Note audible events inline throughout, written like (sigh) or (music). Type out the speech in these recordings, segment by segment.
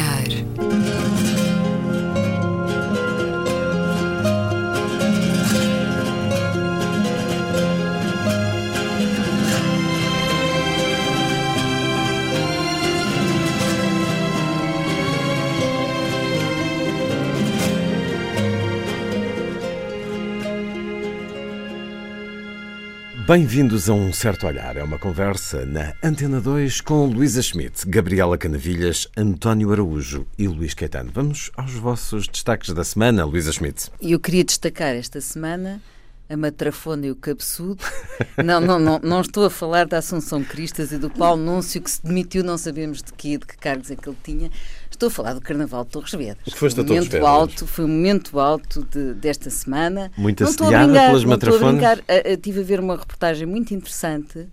olhar. Bem-vindos a Um Certo Olhar. É uma conversa na Antena 2 com Luísa Schmidt, Gabriela Canavilhas, António Araújo e Luís Caetano. Vamos aos vossos destaques da semana, Luísa Schmidt. Eu queria destacar esta semana a matrafona e o cabeçudo. (laughs) Não, não, não, não estou a falar da Assunção Cristas e do Paulo Núncio, que se demitiu, não sabemos de que, de que cargos é que ele tinha. Estou a falar do Carnaval de Torres Vedras. Foste um a Torres Vedras. alto, Foi um momento alto de- desta semana. Muito assediada pelas matrafonas? brincar. Ah, ah, Estive a ver uma reportagem muito interessante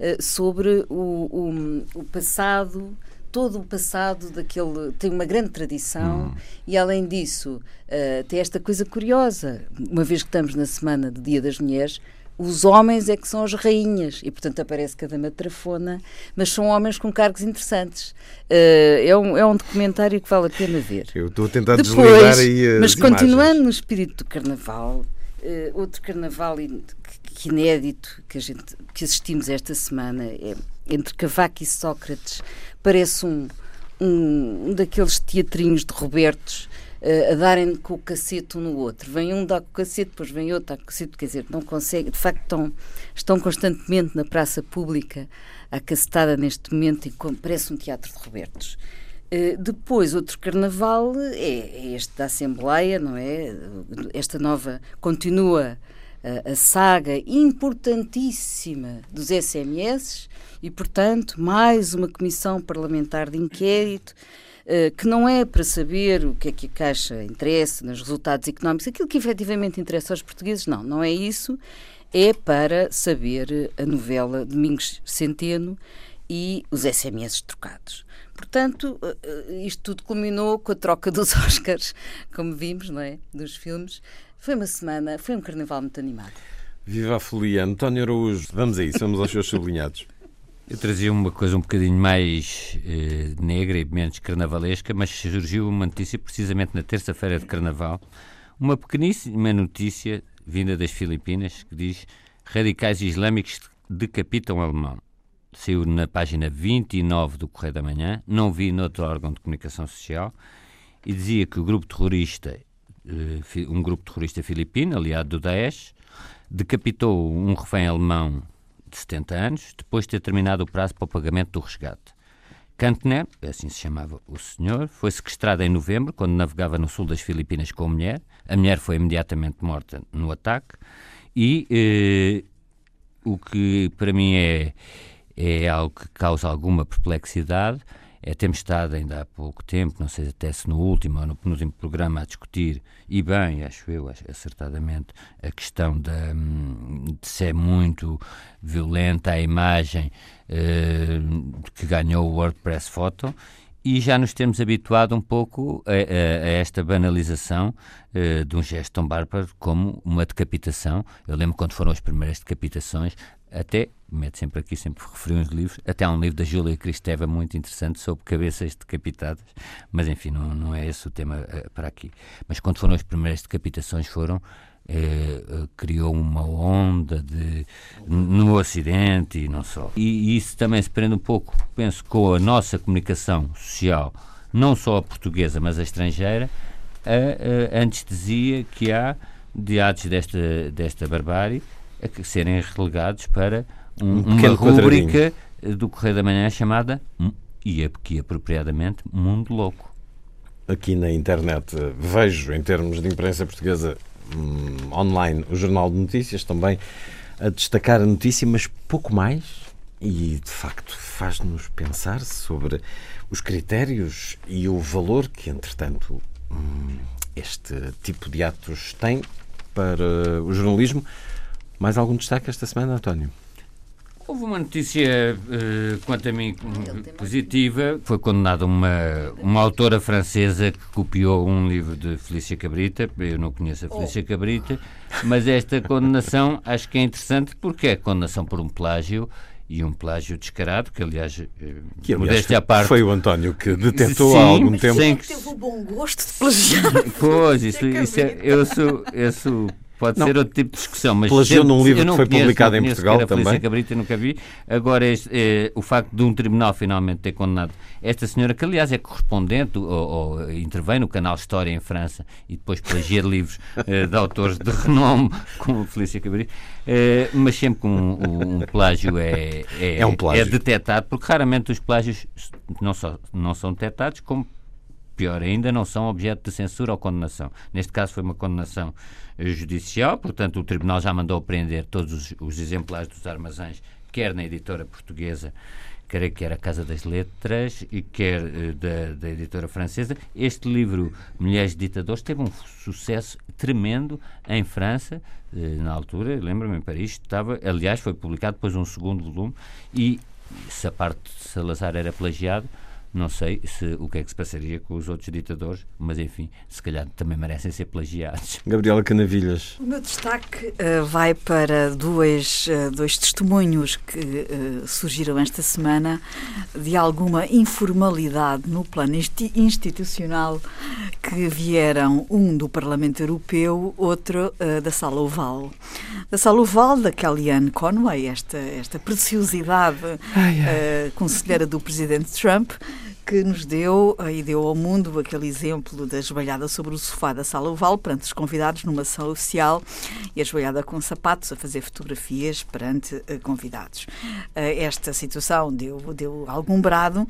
ah, sobre o, o- o passado, todo o passado daquele. tem uma grande tradição Hum. e, além disso, ah, tem esta coisa curiosa. Uma vez que estamos na semana do Dia das Mulheres. Os homens é que são as rainhas e, portanto, aparece cada matrafona, mas são homens com cargos interessantes. Ah, é, um, é um documentário que vale a pena ver. Eu estou a tentar desligar Depois, aí as mas imagens. continuando no espírito do carnaval, eh, outro carnaval que inédito que, a gente, que assistimos esta semana é entre Cavaco e Sócrates. Parece um, um, um daqueles teatrinhos de Robertos eh, a darem com o cacete um no outro. Vem um dar com o cacete, depois vem outro dar com o cacete, quer dizer, não consegue. De facto, estão, estão constantemente na praça pública, à cacetada neste momento, e parece um teatro de Robertos. Uh, depois, outro carnaval é, é este da Assembleia, não é? Esta nova. Continua uh, a saga importantíssima dos SMS e, portanto, mais uma comissão parlamentar de inquérito. Uh, que não é para saber o que é que a Caixa interessa nos resultados económicos, aquilo que efetivamente interessa aos portugueses, não, não é isso, é para saber a novela Domingos Centeno e os SMS trocados. Portanto, eh, eh, isto tudo culminou com a troca dos (laughs) Oscars, como vimos, não é? Dos filmes. Foi uma semana, foi um carnaval muito animado. Viva a folia. António Araújo, vamos a isso, vamos aos seus sublinhados. Eu trazia uma coisa um bocadinho mais eh, negra e menos carnavalesca, mas surgiu uma notícia precisamente na terça-feira de carnaval, uma pequeníssima notícia vinda das Filipinas que diz radicais islâmicos decapitam alemão. Saiu na página 29 do Correio da Manhã, não vi noutro órgão de comunicação social, e dizia que o grupo terrorista, eh, um grupo terrorista filipino, aliado do Daesh, decapitou um refém alemão de 70 anos, depois de ter terminado o prazo para o pagamento do resgate. Kantner, assim se chamava o senhor, foi sequestrado em novembro, quando navegava no sul das Filipinas com a mulher. A mulher foi imediatamente morta no ataque. E eh, o que para mim é, é algo que causa alguma perplexidade é termos estado ainda há pouco tempo, não sei até se no último ou no penúltimo programa, a discutir, e bem, acho eu, acertadamente, a questão da, hum, de ser muito violenta a imagem eh, que ganhou o WordPress Photo e já nos temos habituado um pouco a, a- a esta banalização eh, de um gesto tão bárbaro como uma decapitação. Eu lembro quando foram as primeiras decapitações, até, meto sempre aqui, sempre referi uns livros, até há um livro da Júlia Cristeva muito interessante sobre cabeças decapitadas, mas enfim, não, não é esse o tema eh, para aqui. Mas quando foram as primeiras decapitações foram eh, eh, criou uma onda de no Ocidente e não só. E, e isso também se prende um pouco, penso, com a nossa comunicação social, não só a portuguesa, mas a estrangeira, a, a que há de atos desta, desta barbárie a serem relegados para um- Um uma rúbrica do Correio da Manhã chamada, e aqui apropriadamente, Mundo Louco. Aqui na internet eh, vejo, em termos de imprensa portuguesa hum, online, o Jornal de Notícias também a destacar a notícia, mas pouco mais. E de facto faz-nos pensar sobre os critérios e o valor que, entretanto, hum, este tipo de atos tem para o jornalismo. Mais algum destaque esta semana, António? Houve uma notícia, eh, quanto a mim, positiva. Foi condenada uma, uma autora francesa que copiou um livro de Felícia Cabrita. Eu não conheço a Felícia Cabrita, mas esta condenação (laughs) acho que é interessante porque é condenação por um plágio e um plágio descarado, que aliás, eh, que, aliás à parte. Foi o António que detectou sim, há algum tempo. Sim, que teve o bom gosto de plagiar. Pois, isso, isso é, eu sou. Eu sou Pode não, ser outro tipo de discussão, mas plagiou num livro que foi conheço, publicado em Portugal a também. Cabrita nunca vi. Agora, este, é, o facto de um tribunal finalmente ter condenado esta senhora, que aliás é correspondente ou, ou intervém no canal História em França e depois plagia livros é, de autores de (laughs) renome, como Felícia Cabrita, mas sempre que um, um, plágio é, é, é, um plágio. é detectado, porque raramente os plágios não, só, não são detectados, como pior ainda, não são objeto de censura ou condenação. Neste caso foi uma condenação judicial, portanto o Tribunal já mandou prender todos os, os exemplares dos armazéns, quer na editora portuguesa, quer que era a Casa das Letras e quer uh, da, da, editora francesa. Este livro, Mulheres de Ditadores, teve um sucesso tremendo em França, uh, na altura, lembro-me, em Paris, estava, aliás, foi publicado depois um segundo volume e se a parte de Salazar era plagiado, não sei se, o que é que se passaria com os outros ditadores, mas enfim, se calhar também merecem ser plagiados. (laughs) Gabriela Canavilhas. O meu destaque uh, vai para dois, uh, dois testemunhos que uh, surgiram esta semana de alguma informalidade no plano institucional que vieram, um do Parlamento Europeu, outro da Sala Oval. Da Sala Oval, da Kellyanne Conway, esta, esta preciosidade ai, ai. conselheira do Presidente Trump, que nos deu e deu ao mundo aquele exemplo da joelhada sobre o sofá da sala oval perante os convidados numa sala oficial e a joelhada com sapatos a fazer fotografias perante uh, convidados. Uh, esta situação deu, deu algum brado, uh,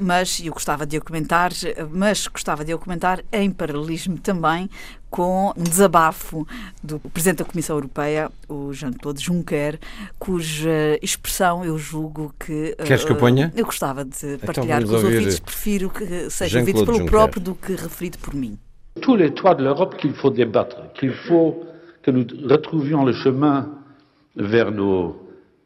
mas eu gostava de eu comentar, mas gostava de eu comentar em paralelismo também com um desabafo do Presidente da Comissão Europeia, o Jean-Claude Juncker, cuja expressão eu julgo que. Queres que eu ponha? Eu gostava de então partilhar então com os ouvintes, prefiro que seja ouvido pelo Juncker. próprio do que referido por mim. Tous les toits de l'Europe qu'il faut débattre, qu'il faut que nous retrouvions le chemin vers nos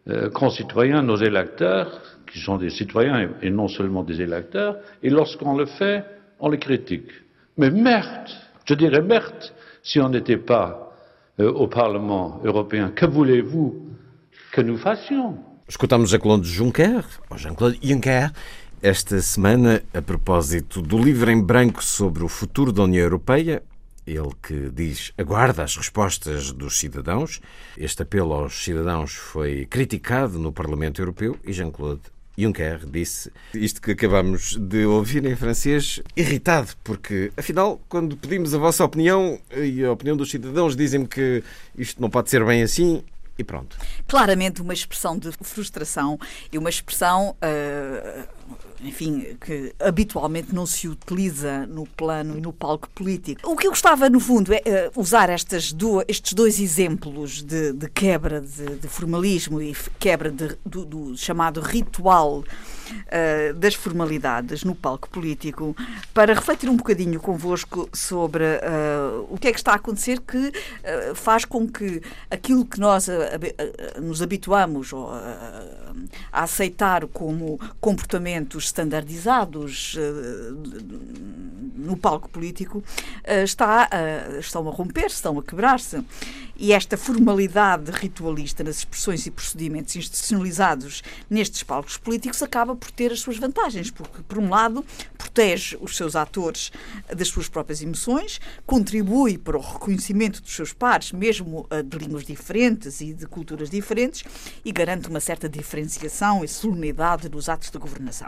euh, concitoyens, nos électeurs, qui sont des citoyens et non seulement des électeurs, et lorsqu'on le fait, on les critique. Mais merde Je dirais merde si on n'était pas euh, au Parlement européen. Que voulez-vous que nous fassions? Escutamos Jean-Claude Juncker, Jean-Claude Juncker, esta semana a propósito do livro em branco sobre o futuro da União Europeia. Ele que diz aguarda as respostas dos cidadãos. Este apelo aos cidadãos foi criticado no Parlamento Europeu e Jean-Claude Juncker disse isto que acabamos de ouvir em francês, irritado, porque afinal, quando pedimos a vossa opinião e a opinião dos cidadãos, dizem-me que isto não pode ser bem assim. E pronto. Claramente uma expressão de frustração e uma expressão uh, enfim, que habitualmente não se utiliza no plano e no palco político. O que eu gostava, no fundo, é uh, usar estas duas, estes dois exemplos de, de quebra de, de, formalismo e quebra de, do, do, chamado ritual uh, das formalidades no palco político para refletir um bocadinho convosco sobre uh, o que é que está a acontecer que faz com que aquilo que nós nos habituamos a aceitar como comportamentos standardizados eh, no palco político eh, está, estão a romper, estão a quebrar-se. E esta formalidade ritualista nas expressões e procedimentos institucionalizados nestes palcos políticos acaba por ter as suas vantagens, porque, por um lado, protege os seus atores das suas próprias emoções, contribui para o reconhecimento dos seus pares, mesmo eh, de línguas diferentes e de culturas diferentes, e garante uma certa diferenciação e solenidade nos atos de governação.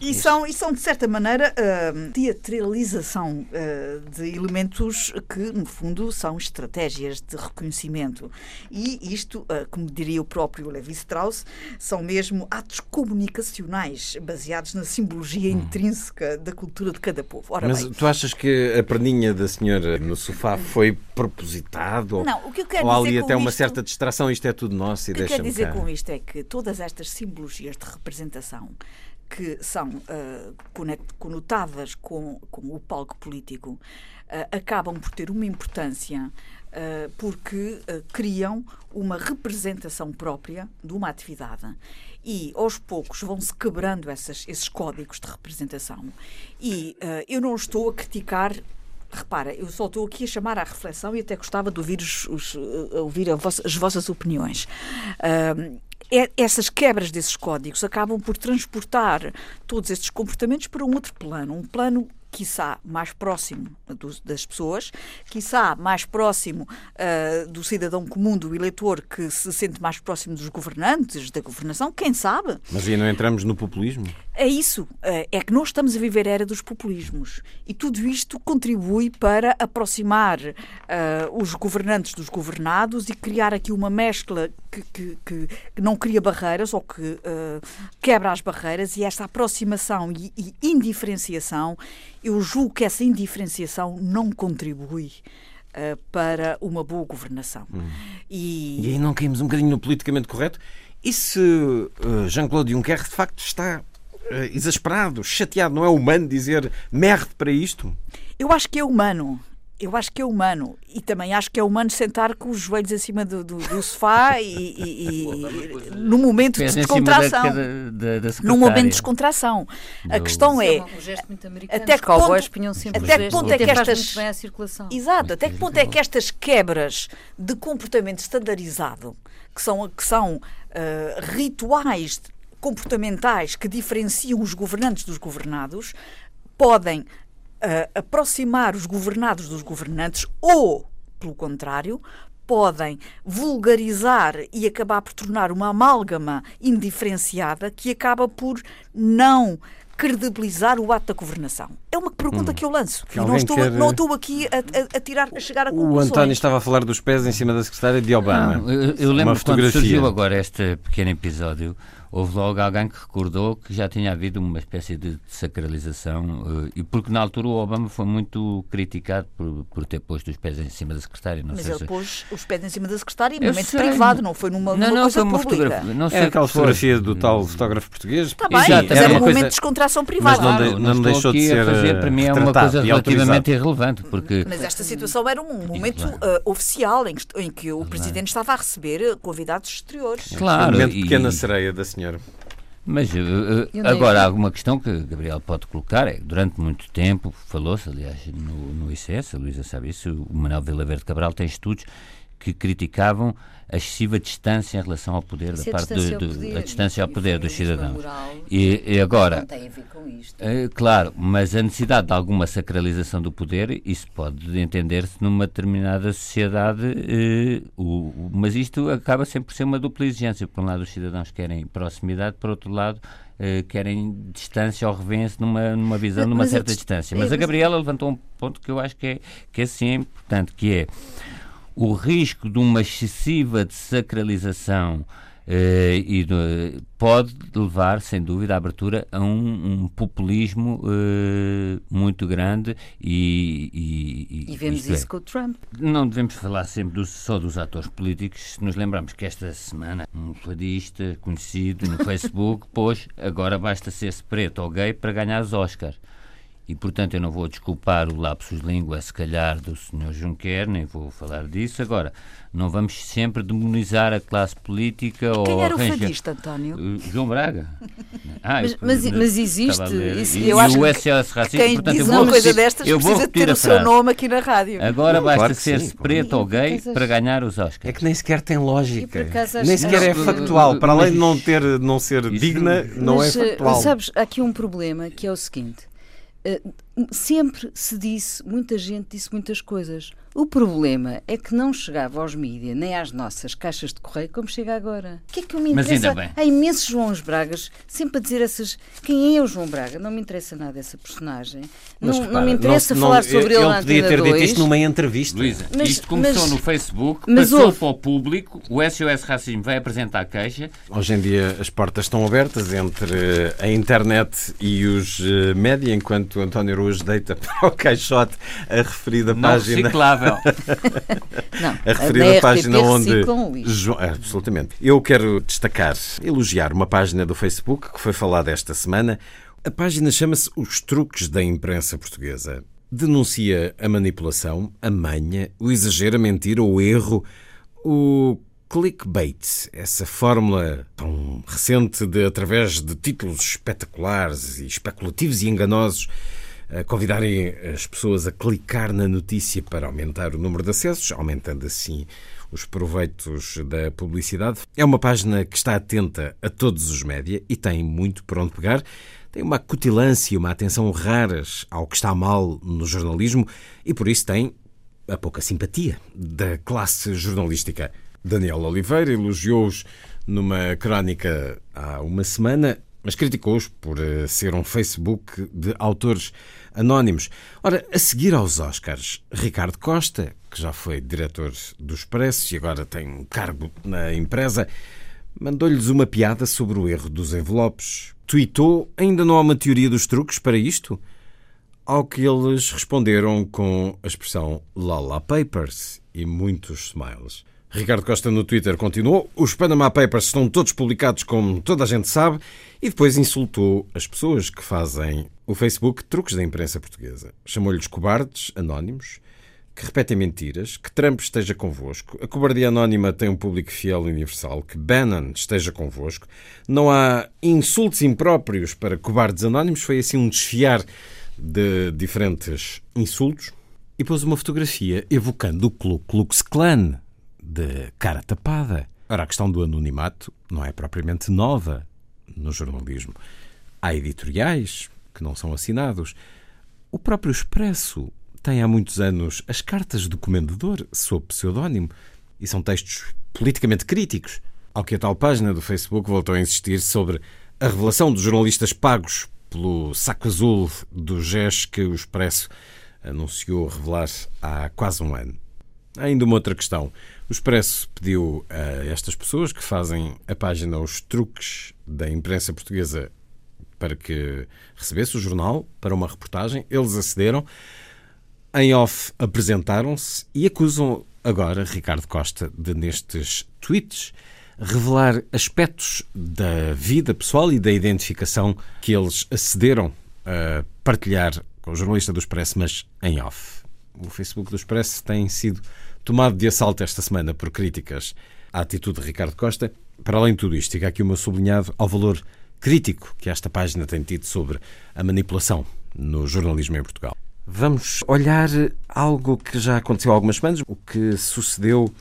E são, e são de certa maneira, uh, teatralização uh, de elementos que, no fundo, são estratégias de reconhecimento. E isto, uh, como diria o próprio Levi Strauss, são mesmo atos comunicacionais baseados na simbologia hum. intrínseca da cultura de cada povo. Ora Mas bem, tu achas que a perninha da senhora no sofá foi propositado? Não, o que eu quero ou dizer ali até isto, uma certa distração, isto é tudo nosso e deixa-me O que eu quero dizer cá. com isto é que todas estas simbologias de representação que são uh, conotadas com, com o palco político uh, acabam por ter uma importância uh, porque criam uma representação própria de uma atividade. E aos poucos vão-se quebrando essas, esses códigos de representação. E eu não estou a criticar repara, eu só estou aqui a chamar à reflexão e até gostava de ouvir, os, os, ouvir vossa, as vossas opiniões. Essas quebras desses códigos acabam por transportar todos estes comportamentos para um outro plano, um plano quiçá, mais próximo do, das pessoas, quiçá mais próximo uh, do cidadão comum, do eleitor, que se sente mais próximo dos governantes, da governação, quem sabe? Mas aí não entramos no populismo? É isso. Uh, é que nós estamos a viver a era dos populismos. E tudo isto contribui para aproximar uh, os governantes dos governados e criar aqui uma mescla que, que, que, não cria barreiras ou que quebra as barreiras e esta aproximação e, e indiferenciação eu julgo que essa indiferenciação não contribui uh, para uma boa governação. Hum. E... e aí não caímos um bocadinho no politicamente correto? E se uh, Jean-Claude Juncker de facto está uh, exasperado, chateado, não é humano dizer merde para isto? Eu acho que é humano eu acho que é humano. E também acho que é humano sentar com os joelhos em cima do, do, do sofá e, e, e (laughs) no momento de descontração. Da, da, da num momento de descontração. A questão é. Um gesto muito americano. Até que ponto, até que ponto é que estas. Exato, até que ponto é que estas quebras de comportamento standardizado, que são, que são uh, rituais comportamentais que diferenciam os governantes dos governados, podem uh, aproximar os governados dos governantes ou, pelo contrário, podem vulgarizar e acabar por tornar uma amálgama indiferenciada que acaba por não credibilizar o ato da governação? É uma pergunta hum. que eu lanço. Que e não estou, quer... não estou aqui a, a, a, tirar, a chegar a conclusões. O António estava a falar dos pés em cima da secretária de Obama. Não, eu, eu lembro quando surgiu agora este pequeno episódio, houve logo alguém que recordou que já tinha havido uma espécie de sacralização uh, e porque na altura o Obama foi muito criticado por, por ter posto os pés em cima da secretária. Não Mas ele se... pôs os pés em cima da secretária em momento sei. privado, não foi numa, não, numa não, coisa foi uma pública. Fotografia, não sei é aquela fotografia do tal fotógrafo português. Está bem, Exato, mas era, um momento de descontração privada. Mas não, de, não, não deixou de ser fazer, para mim é uma coisa relativamente irrelevante. Porque... Mas esta situação era um momento uh, oficial em que, em que o Presidente estava a receber convidados exteriores. Claro. Um momento pequena sereia da senhora. Mas uh, agora há alguma questão que Gabriel pode colocar, é durante muito tempo, falou-se, aliás, no, no ICS, a Luísa sabe isso, o Manuel Vila Verde Cabral tem estudos que criticavam a excessiva distância em relação ao poder da parte do, do poder, a distância ao poder dos cidadãos. E, e, agora, não tem a ver com isto. É, claro, mas a necessidade de alguma sacralização do poder, isso pode entender-se numa determinada sociedade, eh, o, mas isto acaba sempre por ser uma dupla exigência. Por um lado, os cidadãos querem proximidade, por outro lado, eh, querem distância ou revêem-se numa, numa visão, numa mas certa distância. Mas a Gabriela levantou um ponto que eu acho que é, que é sim importante, que é o risco de uma excessiva desacralização eh, e de, pode levar, sem dúvida, à abertura a um, um populismo eh, muito grande e... E, e vemos isso é, com o Trump. Não devemos falar sempre do, só dos atores políticos, se nos lembramos que esta semana um fadista conhecido no (laughs) Facebook pôs agora basta ser-se preto ou gay para ganhar os Oscars e, portanto, eu não vou desculpar o lapsus língua, se calhar, do Sr. Juncker, nem vou falar disso. Agora, não vamos sempre demonizar a classe política Quem ou... era o fadista, António? Uh, João Braga. (laughs) Ah, mas, mas, mas, existe... Isso, e, eu acho o SOS Racista, quem portanto, diz eu vou uma coisa destas eu precisa ter o seu nome aqui na rádio. Agora basta claro ser-se preto ou gay para ganhar os Oscars. É que nem sequer tem lógica. Nem sequer é factual. Para além de não, ter, não ser digna, não é factual. Sabes, há aqui um problema que é o seguinte eh, sempre se disse, muita gente disse muitas coisas. O problema é que não chegava aos mídias nem às nossas caixas de correio como chega agora. O que é que eu me interessa? Há imensos Joões Bragas sempre a dizer essas. Quem é o João Braga? Não me interessa nada essa personagem. Mas, não, repara, não me interessa não, falar não, sobre ele, ele na podia ter dito isto numa entrevista. Luísa, mas, isto começou mas, no Facebook, passou houve... para o público, o SOS Racismo vai apresentar a queixa. Hoje em dia as portas estão abertas entre a internet e os uh, média, enquanto António Araújo deita (laughs) para o caixote a referida não página. Reciclável (laughs) não, a referida página onde. Jo... É, absolutamente. Eu quero destacar, elogiar uma página do Facebook que foi falada esta semana. A página chama-se Os Truques da Imprensa Portuguesa. Denuncia a manipulação, a manha, o exagero, a mentira, o erro, o clickbait, essa fórmula tão recente de, através de títulos espetaculares e especulativos e enganosos, a convidarem as pessoas a clicar na notícia para aumentar o número de acessos, aumentando assim os proveitos da publicidade. É uma página que está atenta a todos os média e tem muito por onde pegar. Tem uma cutilância e uma atenção raras ao que está mal no jornalismo e por isso tem a pouca simpatia da classe jornalística. Daniel Oliveira elogiou-os numa crónica há uma semana, mas criticou-os por eh, ser um Facebook de autores anónimos. Ora, a seguir aos Oscars, Ricardo Costa, que já foi diretor do Expresso e agora tem um cargo na empresa, mandou-lhes uma piada sobre o erro dos envelopes. Tweetou: ainda não há uma teoria dos truques para isto? Ao que eles responderam com a expressão Lala Papers e muitos smiles. Ricardo Costa no Twitter continuou: Os Panama Papers estão todos publicados, como toda a gente sabe, e depois insultou as pessoas que fazem o Facebook truques da imprensa portuguesa. Chamou-lhes cobardes, anónimos, que repetem mentiras, que Trump esteja convosco, a cobardia anónima tem um público fiel e universal, que Bannon esteja convosco. Não há insultos impróprios para cobardes anónimos, foi assim um desfiar de diferentes insultos. E pôs uma fotografia evocando o Ku Klux Klan, de cara tapada. Ora, a questão do anonimato não é propriamente nova no jornalismo. Há editoriais que não são assinados. O próprio Expresso tem há muitos anos as cartas do comendador sob pseudónimo e são textos politicamente críticos. Ao que a tal página do Facebook voltou a insistir sobre a revelação dos jornalistas pagos pelo saco azul do GES que o Expresso anunciou revelar há quase um ano. Ainda uma outra questão. O Expresso pediu a estas pessoas que fazem a página Os Truques da Imprensa Portuguesa para que recebesse o jornal para uma reportagem. Eles acederam. Em off apresentaram-se e acusam agora Ricardo Costa de, nestes tweets, revelar aspectos da vida pessoal e da identificação que eles acederam a partilhar com o jornalista do Expresso, mas em off. O Facebook do Expresso tem sido tomado de assalto esta semana por críticas à atitude de Ricardo Costa. Para além de tudo isto, fica aqui o meu sublinhado ao valor crítico que esta página tem tido sobre a manipulação no jornalismo em Portugal. Vamos olhar algo que já aconteceu há algumas semanas, o que sucedeu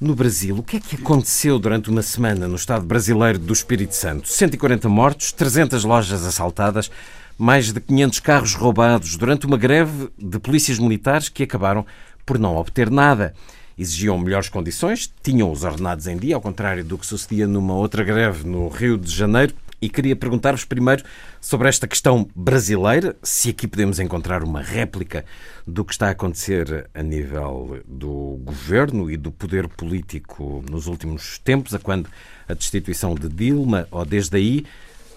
no Brasil. O que é que aconteceu durante uma semana no Estado brasileiro do Espírito Santo? 140 mortos, 300 lojas assaltadas, mais de 500 carros roubados durante uma greve de polícias militares que acabaram por não obter nada. Exigiam melhores condições, tinham os ordenados em dia, ao contrário do que sucedia numa outra greve no Rio de Janeiro. E queria perguntar-vos primeiro sobre esta questão brasileira, se aqui podemos encontrar uma réplica do que está a acontecer a nível do governo e do poder político nos últimos tempos, a quando a destituição de Dilma, ou desde aí,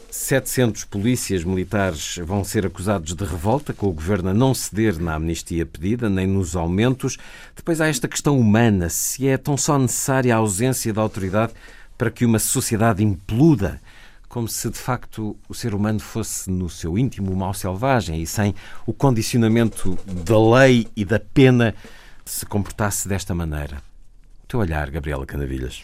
700 polícias militares vão ser acusados de revolta, com o governo a não ceder na amnistia pedida, nem nos aumentos. Depois há esta questão humana: se é tão só necessária a ausência da autoridade para que uma sociedade impluda, como se de facto o ser humano fosse no seu íntimo mal selvagem e sem o condicionamento da lei e da pena se comportasse desta maneira. O teu olhar, Gabriela Canavilhas.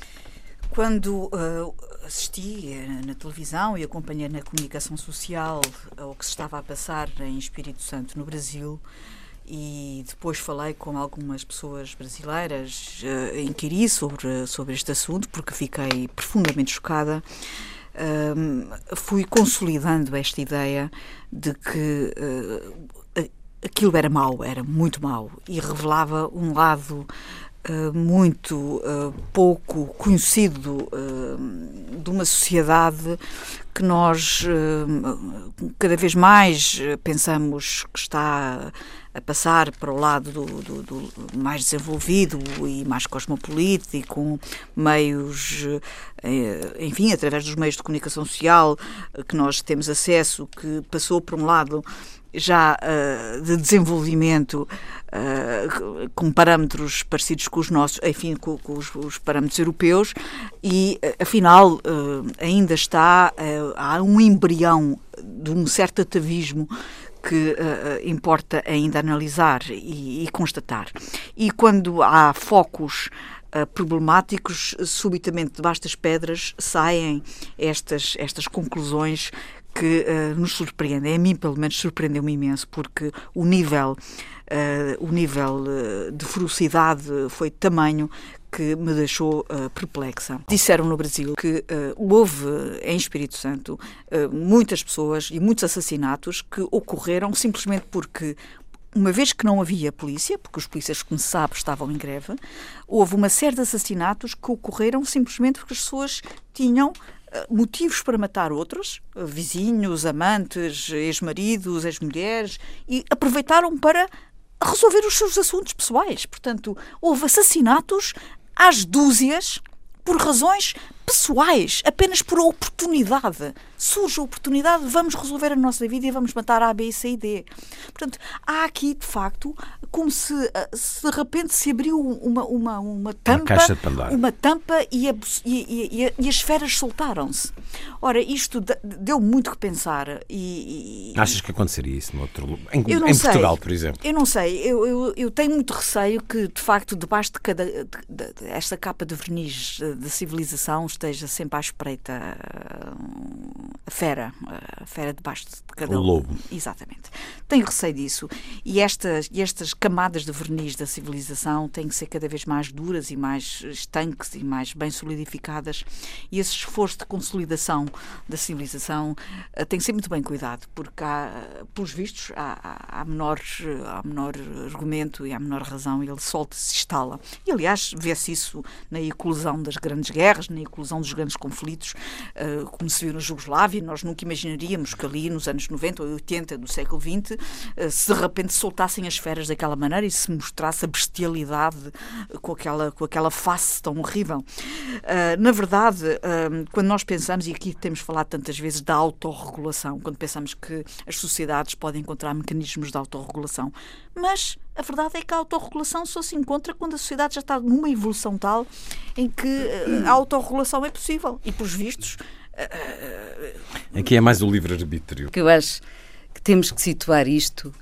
Quando uh, assisti eh, na televisão e acompanhei na comunicação social o que se estava a passar em Espírito Santo, no Brasil, e depois falei com algumas pessoas brasileiras, uh, inquiri sobre, sobre este assunto, porque fiquei profundamente chocada. Fui consolidando esta ideia de que uh, aquilo era mau, era muito mau, e revelava um lado Uh, muito uh, pouco conhecido uh, de uma sociedade que nós cada vez mais pensamos que está a passar para o lado do, do, do mais desenvolvido e mais cosmopolita e com meios, enfim, através dos meios de comunicação social que nós temos acesso, que passou por um lado já uh, de desenvolvimento uh, com parâmetros parecidos com os nossos, enfim, com, com os, os, parâmetros europeus, e uh, afinal ainda está, há um embrião de um certo atavismo que importa ainda analisar e, e constatar. E quando há focos uh, problemáticos, subitamente debaixo das pedras saem estas, estas conclusões que uh, nos surpreendem. A mim, pelo menos, surpreendeu-me imenso, porque o nível, uh, o nível uh, de ferocidade foi tamanho que me deixou uh, perplexa. Disseram no Brasil que uh, houve em Espírito Santo uh, muitas pessoas e muitos assassinatos que ocorreram simplesmente porque uma vez que não havia polícia, porque os polícias, como se sabe, estavam em greve, houve uma série de assassinatos que ocorreram simplesmente porque as pessoas tinham motivos para matar outros, vizinhos, amantes, ex-maridos, ex-mulheres, e aproveitaram para resolver os seus assuntos pessoais. Portanto, houve assassinatos às dúzias por razões pessoais, apenas por oportunidade. Surge a oportunidade, vamos resolver a nossa vida e vamos matar A, B, C e D. Portanto, há aqui, de facto, como se, eh, se de repente se abriu uma, uma, uma tampa, uma, uma tampa e, a, e, e, e, as esferas soltaram-se. Ora, isto deu muito que pensar. E, Achas que aconteceria isso no outro em, em Portugal, por exemplo? Eu não sei. Eu, eu, eu, tenho muito receio que, de facto, debaixo de cada de, de, de, esta capa de verniz da civilização esteja sempre à espreita a fera, a fera debaixo de cada o lobo. Exatamente. Tenho receio disso. E estas, estas camadas de verniz da civilização têm que ser cada vez mais duras e mais estanques e mais bem solidificadas. E esse esforço de consolidação da civilização uh, tem que ser muito bem cuidado, porque há, pelos vistos, há, há, há, menor, há menor argumento e há menor razão, ele solta-se instala. E, aliás, vê-se isso na eclosão das grandes guerras, na eclosão dos grandes conflitos, uh, como se viu na Jugoslávia. Nós nunca imaginaríamos que ali, nos anos 90 ou 80 do século XX, uh, se de repente soltassem as esferas daquela maneira e se mostrasse a bestialidade com aquela, com aquela face tão horrível. Na verdade, quando nós pensamos, e aqui temos falado tantas vezes da autorregulação, quando pensamos que as sociedades podem encontrar mecanismos de autorregulação, mas a verdade é que a autorregulação só se encontra quando a sociedade já está numa evolução tal em que a autorregulação é possível. E, pelos vistos. Aqui é mais o livre-arbítrio. Eu acho que temos que situar isto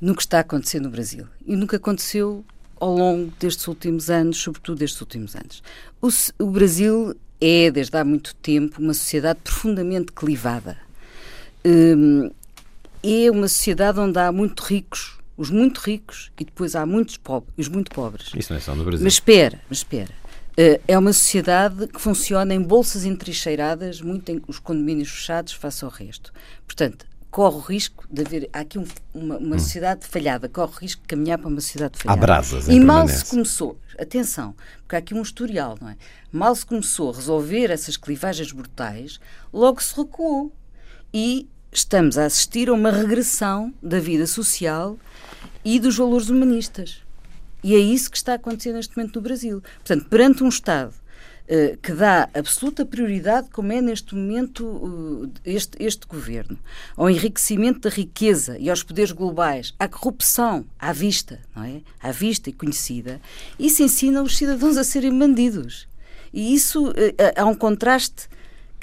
no que está acontecendo no Brasil. E nunca aconteceu ao longo destes últimos anos, sobretudo destes últimos anos. O, o Brasil é, desde há muito tempo, uma sociedade profundamente clivada. Hum, é uma sociedade onde há muito ricos os muito ricos e depois há muitos pobres, os muito pobres. Isso não é só no Brasil. Mas espera, mas espera. Uh, é uma sociedade que funciona em bolsas entrincheiradas, muito em os condomínios fechados face ao resto. Portanto, corre o risco de haver. Há aqui um, uma, uma hum. sociedade falhada, corre o risco de caminhar para uma sociedade falhada. Há brasas, E mal se começou, atenção, porque há aqui um historial, não é? Mal se começou a resolver essas clivagens brutais, logo se recuou. E estamos a assistir a uma regressão da vida social e dos valores humanistas. E é isso que está a acontecer neste momento no Brasil. Portanto, perante um Estado uh, que dá absoluta prioridade, como é neste momento uh, este, este governo, ao enriquecimento da riqueza e aos poderes globais, à corrupção à vista, não é? À vista e conhecida, isso ensina os cidadãos a serem bandidos. E isso uh, há um contraste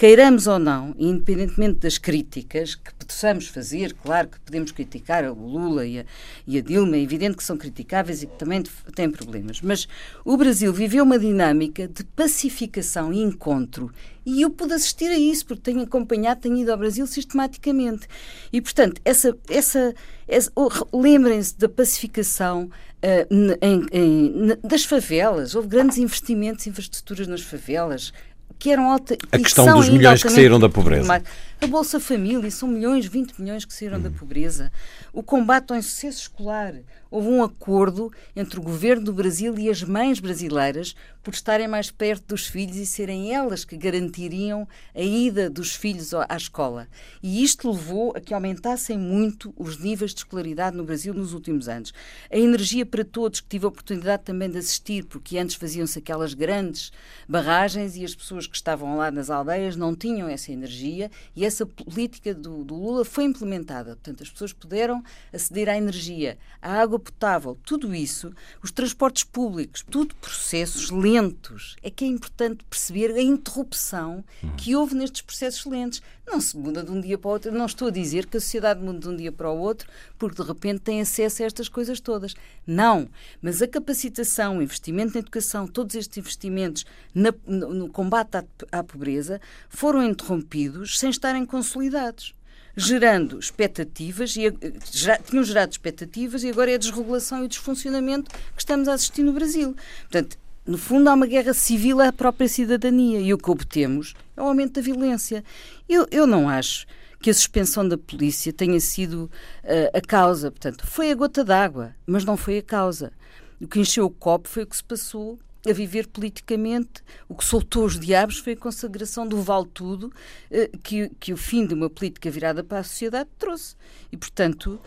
queiramos ou não, independentemente das críticas que possamos fazer, claro que podemos criticar o Lula e a, e a Dilma, é evidente que são criticáveis e que também têm problemas, mas o Brasil viveu uma dinâmica de pacificação e encontro e eu pude assistir a isso, porque tenho acompanhado, tenho ido ao Brasil sistematicamente. E, portanto, essa, essa, essa lembrem-se da pacificação uh, em, em, das favelas. Houve grandes investimentos infraestruturas nas favelas, que eram alta, A questão dos milhões que saíram da pobreza. A Bolsa Família, são milhões, 20 milhões que saíram da uhum. pobreza. O combate ao insucesso escolar. Houve um acordo entre o governo do Brasil e as mães brasileiras por estarem mais perto dos filhos e serem elas que garantiriam a ida dos filhos à escola. E isto levou a que aumentassem muito os níveis de escolaridade no Brasil nos últimos anos. A energia para todos, que tive a oportunidade também de assistir, porque antes faziam-se aquelas grandes barragens e as pessoas que estavam lá nas aldeias não tinham essa energia e essa política do, do, Lula foi implementada. Portanto, as pessoas puderam aceder à energia, à água potável, tudo isso, os transportes públicos, tudo processos lentos. É que é importante perceber a interrupção que houve nestes processos lentos. Não se muda de um dia para o outro. Não estou a dizer que a sociedade muda de um dia para o outro porque de repente tem acesso a estas coisas todas. Não. Mas a capacitação, o investimento na educação, todos estes investimentos na, no, no, combate à, à pobreza foram interrompidos sem estarem consolidados gerando expectativas, e já, tinham gerado expectativas e agora é a desregulação e o desfuncionamento que estamos a assistir no Brasil. Portanto, no fundo, há uma guerra civil à própria cidadania e o que obtemos é o aumento da violência. Eu, eu não acho que a suspensão da polícia tenha sido uh, a causa. Portanto, foi a gota d'água, mas não foi a causa. O que encheu o copo foi o que se passou a viver politicamente. O que soltou os diabos foi a consagração do vale tudo eh, que, que o fim de uma política virada para a sociedade trouxe. E, portanto,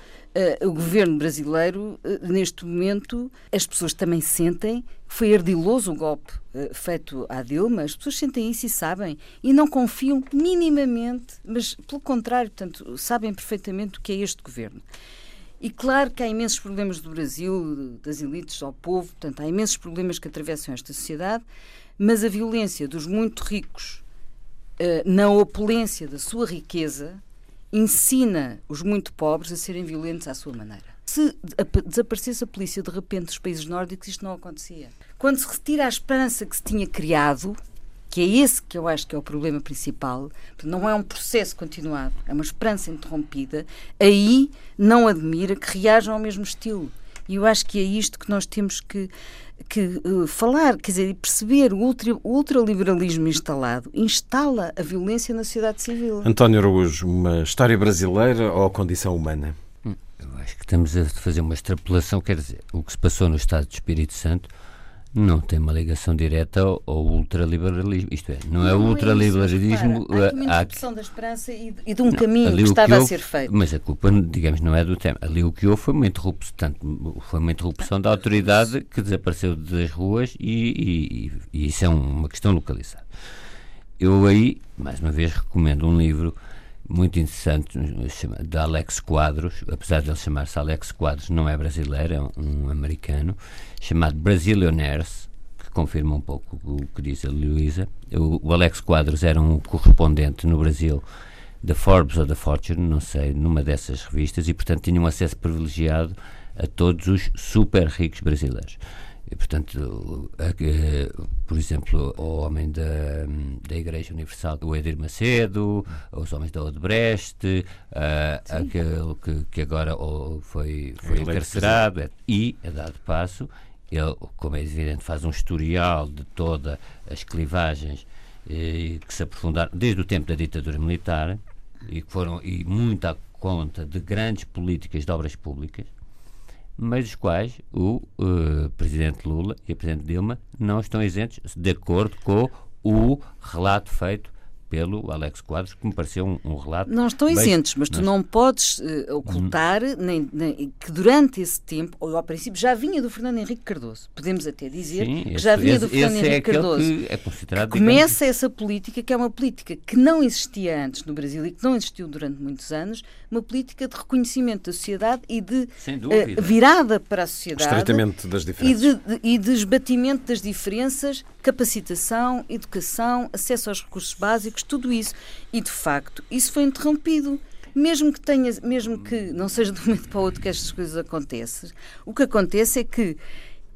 uh, o governo brasileiro, uh, neste momento, as pessoas também sentem foi ardiloso o golpe feito à Dilma, as pessoas sentem isso e sabem, e não confiam minimamente, mas pelo contrário, portanto, sabem perfeitamente o que é este governo. E claro que há imensos problemas do Brasil, das elites ao povo, portanto, há imensos problemas que atravessam esta sociedade, mas a violência dos muito ricos na opulência da sua riqueza ensina os muito pobres a serem violentos à sua maneira. Se desaparecesse a polícia de repente dos países nórdicos, isto não acontecia. Quando se retira a esperança que se tinha criado, que é esse que eu acho que é o problema principal, não é um processo continuado, é uma esperança interrompida, aí não admira que reajam ao mesmo estilo. E eu acho que é isto que nós temos que, que uh, falar, quer dizer, perceber o, ultra, o ultraliberalismo instalado instala a violência na sociedade civil. António Araújo, uma história brasileira ou a condição humana? Hum, eu acho que estamos a fazer uma extrapolação, quer dizer, o que se passou no Estado de Espírito Santo não tem uma ligação direta ao, ao ultraliberalismo. Isto é, não, é não é ultraliberalismo. É há aqui uma interrupção da esperança e, de um não, caminho que estava que houve, a ser feito. Mas a culpa, digamos, não é do tema. Ali o que houve foi uma interrupção, tanto, foi uma interrupção da autoridade que desapareceu das ruas e, e, e isso é uma questão localizada. Eu aí, mais uma vez, recomendo um livro muito interessante de Alex Quadros, apesar de ele chamar-se Alex Quadros, não é brasileiro, é um, americano, chamado Brasilionaires, que confirma um pouco o que diz a Luísa. O, o, Alex Quadros era um correspondente no Brasil da Forbes ou da Fortune, não sei, numa dessas revistas, e portanto tinha um acesso privilegiado a todos os super ricos brasileiros. E, portanto, por exemplo, o homem da, da Igreja Universal, o Edir Macedo, os homens da Odebrecht, uh, aquele que, que agora foi, foi encarcerado, é, e, a dado passo, ele, como é evidente, faz um historial de todas as clivagens eh, que se aprofundaram desde o tempo da ditadura militar e que foram e muito à conta de grandes políticas de obras públicas mas os quais o uh, Presidente Lula e a Presidente Dilma não estão isentos, de acordo com o relato feito pelo Alex Quadros, que me pareceu um, um relato. Não estão bem, isentos, mas tu não podes uh, ocultar hum. nem, nem, que durante esse tempo, ou ao princípio, já vinha do Fernando Henrique Cardoso. Podemos até dizer Sim, que esse, já vinha do esse, Fernando esse é Henrique é Cardoso. Que é considerado, que começa essa política, que é uma política que não existia antes no Brasil e que não existiu durante muitos anos, uma política de reconhecimento da sociedade e de uh, virada para a sociedade. Estreitamento das diferenças. E de, de, e de esbatimento das diferenças, capacitação, educação, acesso aos recursos básicos, tudo isso. E, de facto, isso foi interrompido mesmo que tenha, mesmo que não seja de um momento para o outro que estas coisas acontecem, o que acontece é que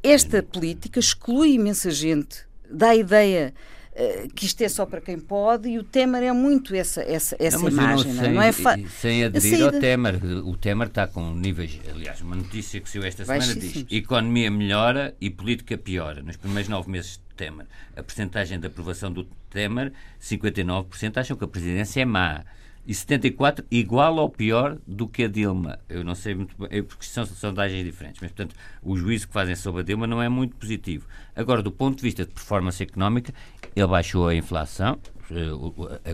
esta política exclui imensa gente, dá a ideia uh, que isto é só para quem pode e o Temer é muito essa, essa, essa não, imagem. Não, sem, não é sem aderir ao Temer. O Temer está com níveis. Aliás, uma notícia que saiu esta semana diz: economia melhora e política piora. Nos primeiros nove meses Temer, a percentagem de aprovação do Temer, 59%, acham que a presidência é má e 74 igual ou pior do que a Dilma. Eu não sei muito bem, porque são sondagens diferentes, mas portanto o juízo que fazem sobre a Dilma não é muito positivo. Agora, do ponto de vista de performance económica, ele baixou a inflação,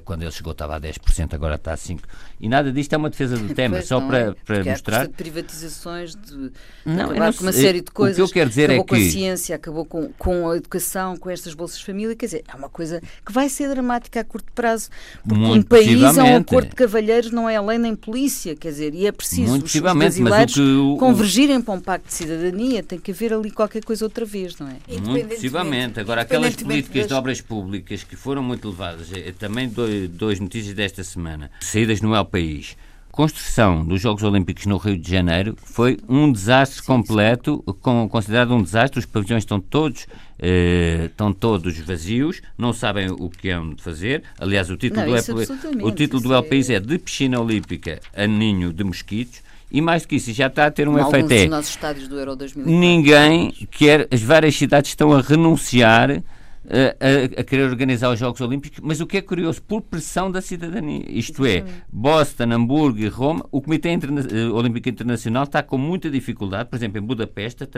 quando ele chegou estava a 10%, agora está a 5%. E nada disto é uma defesa do tema, só para, é, para mostrar. de privatizações, de não, acabar com uma série de coisas. O que eu quero dizer acabou é com que... a ciência, acabou com, com a educação, com estas bolsas de família. Quer dizer, é uma coisa que vai ser dramática a curto prazo. Porque Muito um país é um acordo de cavalheiros, não é além nem polícia. Quer dizer, e é preciso Muito os, os brasileiros o, convergirem para um pacto de cidadania. Tem que haver ali qualquer coisa outra vez, não é? Muito possivelmente. Agora, aquelas políticas de obras públicas que foram muito levadas dadas, eh, também dois, dois notícias desta semana. Saídas no El País construção dos Jogos Olímpicos no Rio de Janeiro foi um desastre completo. Com, considerado um desastre. Os pavilhões estão todos, eh, estão todos vazios, não sabem o que é de fazer. Aliás, o título não, do, o título do El País é de piscina olímpica a ninho de mosquitos. E mais do que isso, já está a ter um Como efeito. É, nossos estádios do Euro 2004. Ninguém quer, as várias cidades estão a renunciar a, a, querer organizar os Jogos Olímpicos, mas o que é curioso, por pressão da cidadania. Isto é, Boston, Hamburgo e Roma, o Comitê Interna eh, Olímpico Internacional está com muita dificuldade, por exemplo, em Budapeste,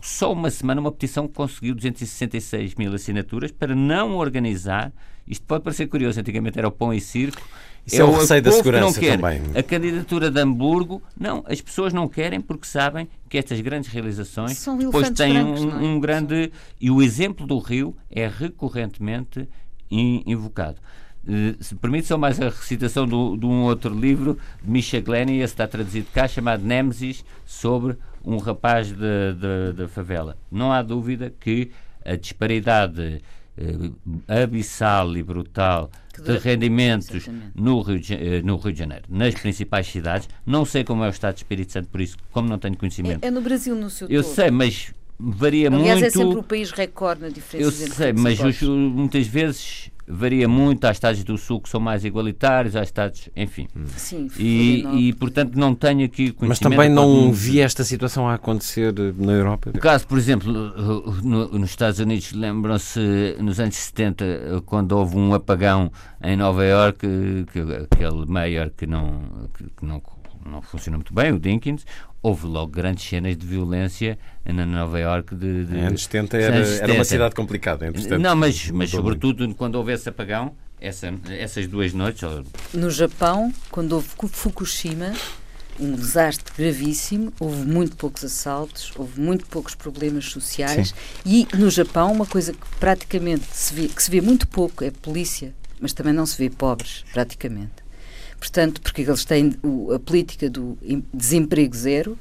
só uma semana uma petição conseguiu 266 mil assinaturas para não organizar. Isto pode parecer curioso, antigamente era o pão e circo isso é, é o receio da segurança também. A candidatura de Hamburgo, não, as pessoas não querem porque sabem que estas grandes realizações São depois têm brancos, um, é? um grande. E o exemplo do Rio é recorrentemente invocado. Uh, se permite só mais a recitação do, de um outro livro de Misha Glenn, esse está traduzido cá, chamado Nemesis, sobre um rapaz da favela. Não há dúvida que a disparidade uh, abissal e brutal de rendimentos no Rio de, eh, no Rio de Janeiro, nas principais cidades. Não sei como é o Estado de Espírito Santo, por isso, como não tenho conhecimento. É, é no Brasil, no seu Eu todo. sei, mas varia Aliás, muito. Aliás, é sempre o país recorde na diferença Eu sei, mas os, muitas vezes varia muito. Há estados do Sul que são mais igualitários, há estados, enfim. Sim, e, e, portanto, não tenho aqui Mas também não vi esta situação a acontecer na Europa. O caso, por exemplo, no, nos Estados Unidos, lembram-se nos anos 70, quando houve um apagão em Nova York, que, aquele mayor que não, que, que não não funcionou muito bem, o Dinkins, houve logo grandes cenas de violência na Nova York. De, de, em anos 70 era, anos 70. era uma cidade complicada, entretanto. Não, mas, mas sobretudo quando houve esse apagão, essa, essas duas noites. No Japão, quando houve Fukushima, um desastre gravíssimo, houve muito poucos assaltos, houve muito poucos problemas sociais Sim. e no Japão uma coisa que praticamente se vê, que se vê muito pouco é polícia, mas também não se vê pobres, praticamente. Portanto, porque eles têm a política do desemprego zero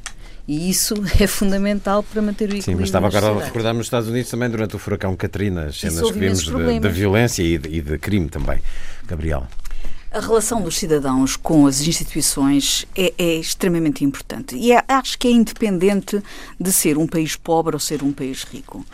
e isso (laughs) é fundamental para manter o equilíbrio. Sim, mas estava agora a recordar nos Estados Unidos também durante o furacão Katrina, as cenas que vimos de, de, violência e de, e de crime também. Gabriel. A relação dos cidadãos com as instituições é, é, extremamente importante e é, acho que é independente de ser um país pobre ou ser um país rico.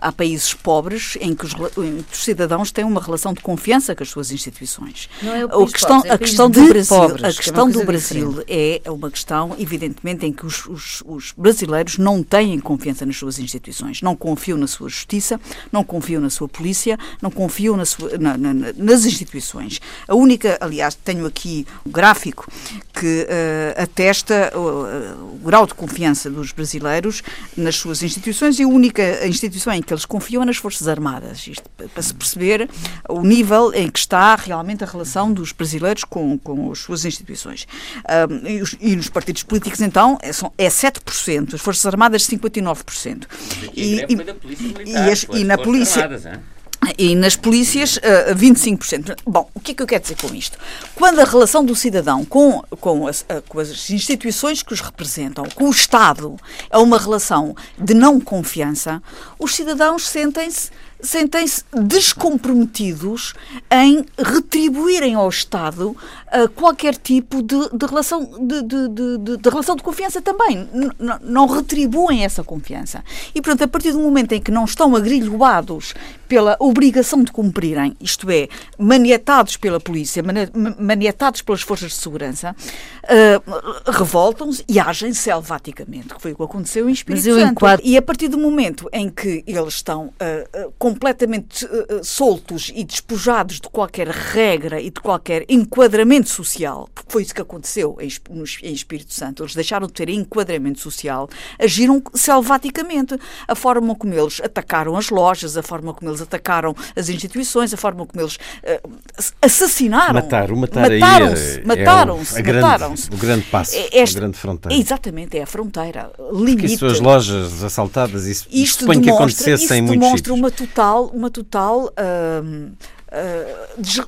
Há países pobres em que os, em que os, cidadãos têm uma relação de confiança com as suas instituições. Não é o a questão, pobres, é a questão do Brasil, pobres, a é questão é do Brasil diferente. é uma questão, evidentemente, em que os, os, os, brasileiros não têm confiança nas suas instituições, não confiam na sua justiça, não confiam na sua polícia, não confiam na sua, na, na, nas instituições. A única, aliás, tenho aqui um gráfico que uh, atesta uh, o grau de confiança dos brasileiros nas suas instituições e a única instituição em que que eles confiam nas Forças Armadas. Isto para se perceber o nível em que está realmente a relação dos brasileiros com, com as suas instituições. Um, e, os, e, nos partidos políticos, então, é, são, é 7%, as Forças Armadas 59%. E, e, e, as, e na polícia. Armadas, e nas polícias, uh, eh, 25%. Bom, o que é que eu quero dizer com isto? Quando a relação do cidadão com, com, as, uh, com as instituições que os representam, com o Estado, é uma relação de não confiança, os cidadãos sentem-se sentem-se descomprometidos em retribuírem ao Estado uh, qualquer tipo de, de relação de, de, de, relação de confiança também. N não retribuem essa confiança. E, portanto, a partir do momento em que não estão agrilhoados pela obrigação de cumprirem, isto é, maniatados pela polícia, maniatados pelas forças de segurança, uh, revoltam-se e agem selvaticamente, que foi o que aconteceu em Espírito Santo. Enquadro... E a partir do momento em que eles estão uh, uh, completamente soltos e despojados de qualquer regra e de qualquer enquadramento social, porque foi isso que aconteceu em, Espírito Santo, eles deixaram de ter enquadramento social, agiram selvaticamente. A forma como eles atacaram as lojas, a forma como eles atacaram as instituições, a forma como eles assassinaram. Matar, o matar mataram-se, mataram-se, é mataram-se o grande passo, Esta, a grande fronteira. Exatamente, é a fronteira. Limita. Porque isso, as lojas assaltadas, isso isto suponho que acontecesse em muitos demonstra uma total, uma total hum,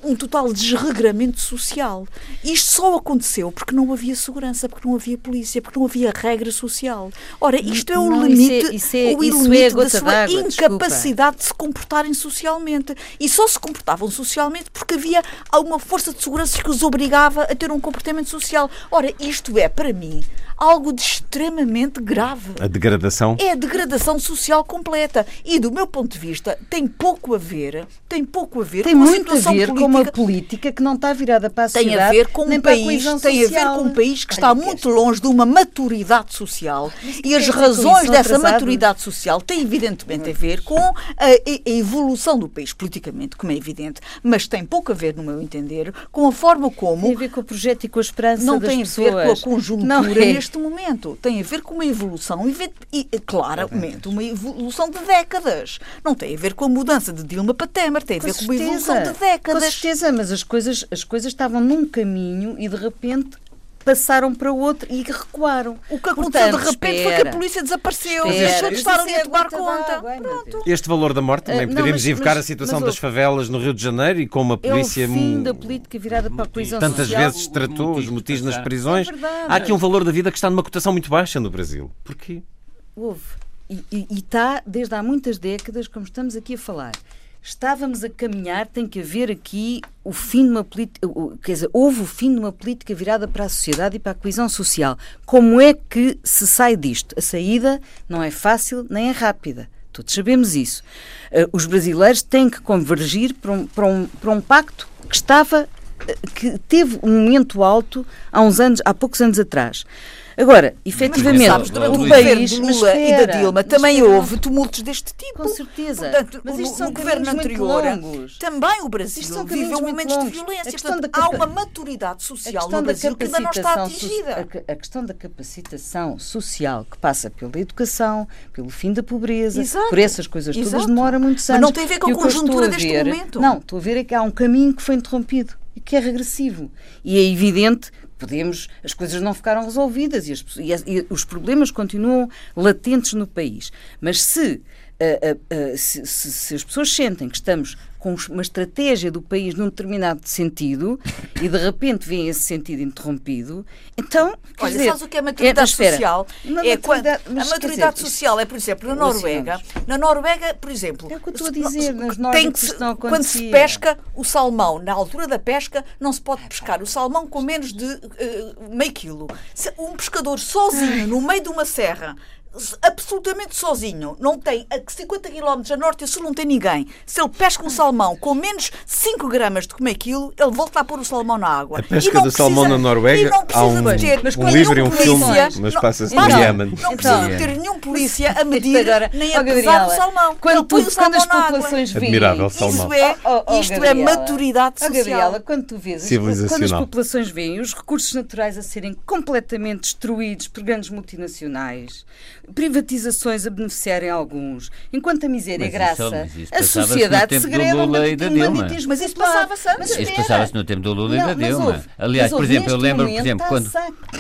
um total desregramento social. Isto só aconteceu porque não havia segurança, porque não havia polícia, porque não havia regra social. Ora, isto é o não, limite, isso é, isso é, o isso limite é da sua incapacidade de se comportarem socialmente. E só se comportavam socialmente porque havia uma força de segurança que os obrigava a ter um comportamento social. Ora, isto é, para mim, algo de extremamente grave. A degradação? É a degradação social completa. E, do meu ponto de vista, tem pouco a ver, tem pouco a ver tem com a muito a ver política. com uma política que não está virada para a tem sociedade. a ver com um país, tem a ver com um país que está Olha, muito queres- longe de uma maturidade social e as tem com razões dessa atrasado? maturidade social têm evidentemente a ver com a, a evolução do país politicamente, como é evidente, mas tem pouco a ver, no meu entender, com a forma como Tem a ver com o projeto e com a esperança não das tem a pessoas. ver com a conjuntura Não é. neste momento. Tem a ver com uma evolução, e, e, claramente, uma evolução de décadas. Não tem a ver com a mudança de Dilma para Temer, tem a ver com uma evolução de Com décadas. certeza, mas as coisas, as coisas estavam num caminho e de repente passaram para outro e recuaram. O que aconteceu Portanto, de repente foi que espera. a polícia desapareceu, Espera. deixou de estar Isso ali é a tomar conta. Este valor da morte também Ah, não, poderíamos mas- invocar mas- a situação mas das favelas no Rio de Janeiro e com uma É o polícia fim da política virada para a coesão tantas social. vezes tratou os motivo motivos nas passar. prisões. É verdade. Há aqui um valor da vida que está numa cotação muito baixa no Brasil. Porquê? Houve. E, e- e está desde há muitas décadas, como estamos aqui a falar. Estávamos a caminhar, tem que haver aqui o fim de uma política, quer dizer, houve o fim de uma política virada para a sociedade e para a coesão social. Como é que se sai disto? A saída não é fácil nem é rápida. Todos sabemos isso. Eh, Os brasileiros têm que convergir para um, para um, para um pacto que estava eh, que teve um momento alto há uns anos, há poucos anos atrás. Agora, efetivamente, durante o o país de mas Lula e da Dilma mas também espera. houve tumultos deste tipo. Com certeza. Portanto, Mas isto são no governo anterior, também o Brasil Isto são viveu momentos de violência. Portanto, da há uma maturidade social no Brasil que ainda não está atingida. a questão da capacitação social que passa pela educação, pelo fim da pobreza, Exato. por essas coisas todas Exato. demora muitos Mas anos. não tem a ver com a o conjuntura a deste ver- momento. Não, estou a ver é que há um caminho que foi interrompido e que é regressivo. E é evidente podemos, as coisas não ficaram resolvidas e, as e as- e os problemas continuam latentes no país. Mas se ah, ah, se, se- se as pessoas sentem que estamos com uma estratégia do país num determinado sentido e de repente vêem esse sentido interrompido, então. quer Olha, dizer, sabes o que é a maturidade mas espera, social? é quando, a maturidade dizer, social é, por exemplo, na Noruega. Na Noruega, por exemplo. É o que eu estou a dizer, nas tem que se- Quando se pesca o salmão, na altura da pesca, não se pode pescar o salmão com menos de eh, meio quilo. Se um pescador sozinho, no meio de uma serra, absolutamente sozinho, não tem a 50 km a norte e a sul não tem ninguém. Se ele pesca um salmão com menos 5 gramas de meio quilo, ele volta a pôr o salmão na água. A pesca do salmão na Noruega e não há precisa um, de ter Mas um livro e um filme, polícia- mas não- passa-se Basta, no Iémen. Não precisa Então. de ter nenhum polícia a (laughs) medir Agora, nem a pesar Gabriela, o salmão. Quando, Ele põe tu, o quando as salmão na água. populações veem. Admirável salmão. Isso é, Oh, oh, isto é maturidade Oh, social. Gabriela, quando tu vês, quando as populações veem os recursos naturais a serem completamente destruídos por grandes multinacionais, privatizações a beneficiarem alguns, enquanto a miséria é Mas graça, isso- mas isso a sociedade tempo do segrega Lula um e da banditismo- Mas isso passava-se antes. Isso passava-se no tempo do Lula e da Dilma. houve. Aliás, por exemplo, eu lembro, por exemplo, quando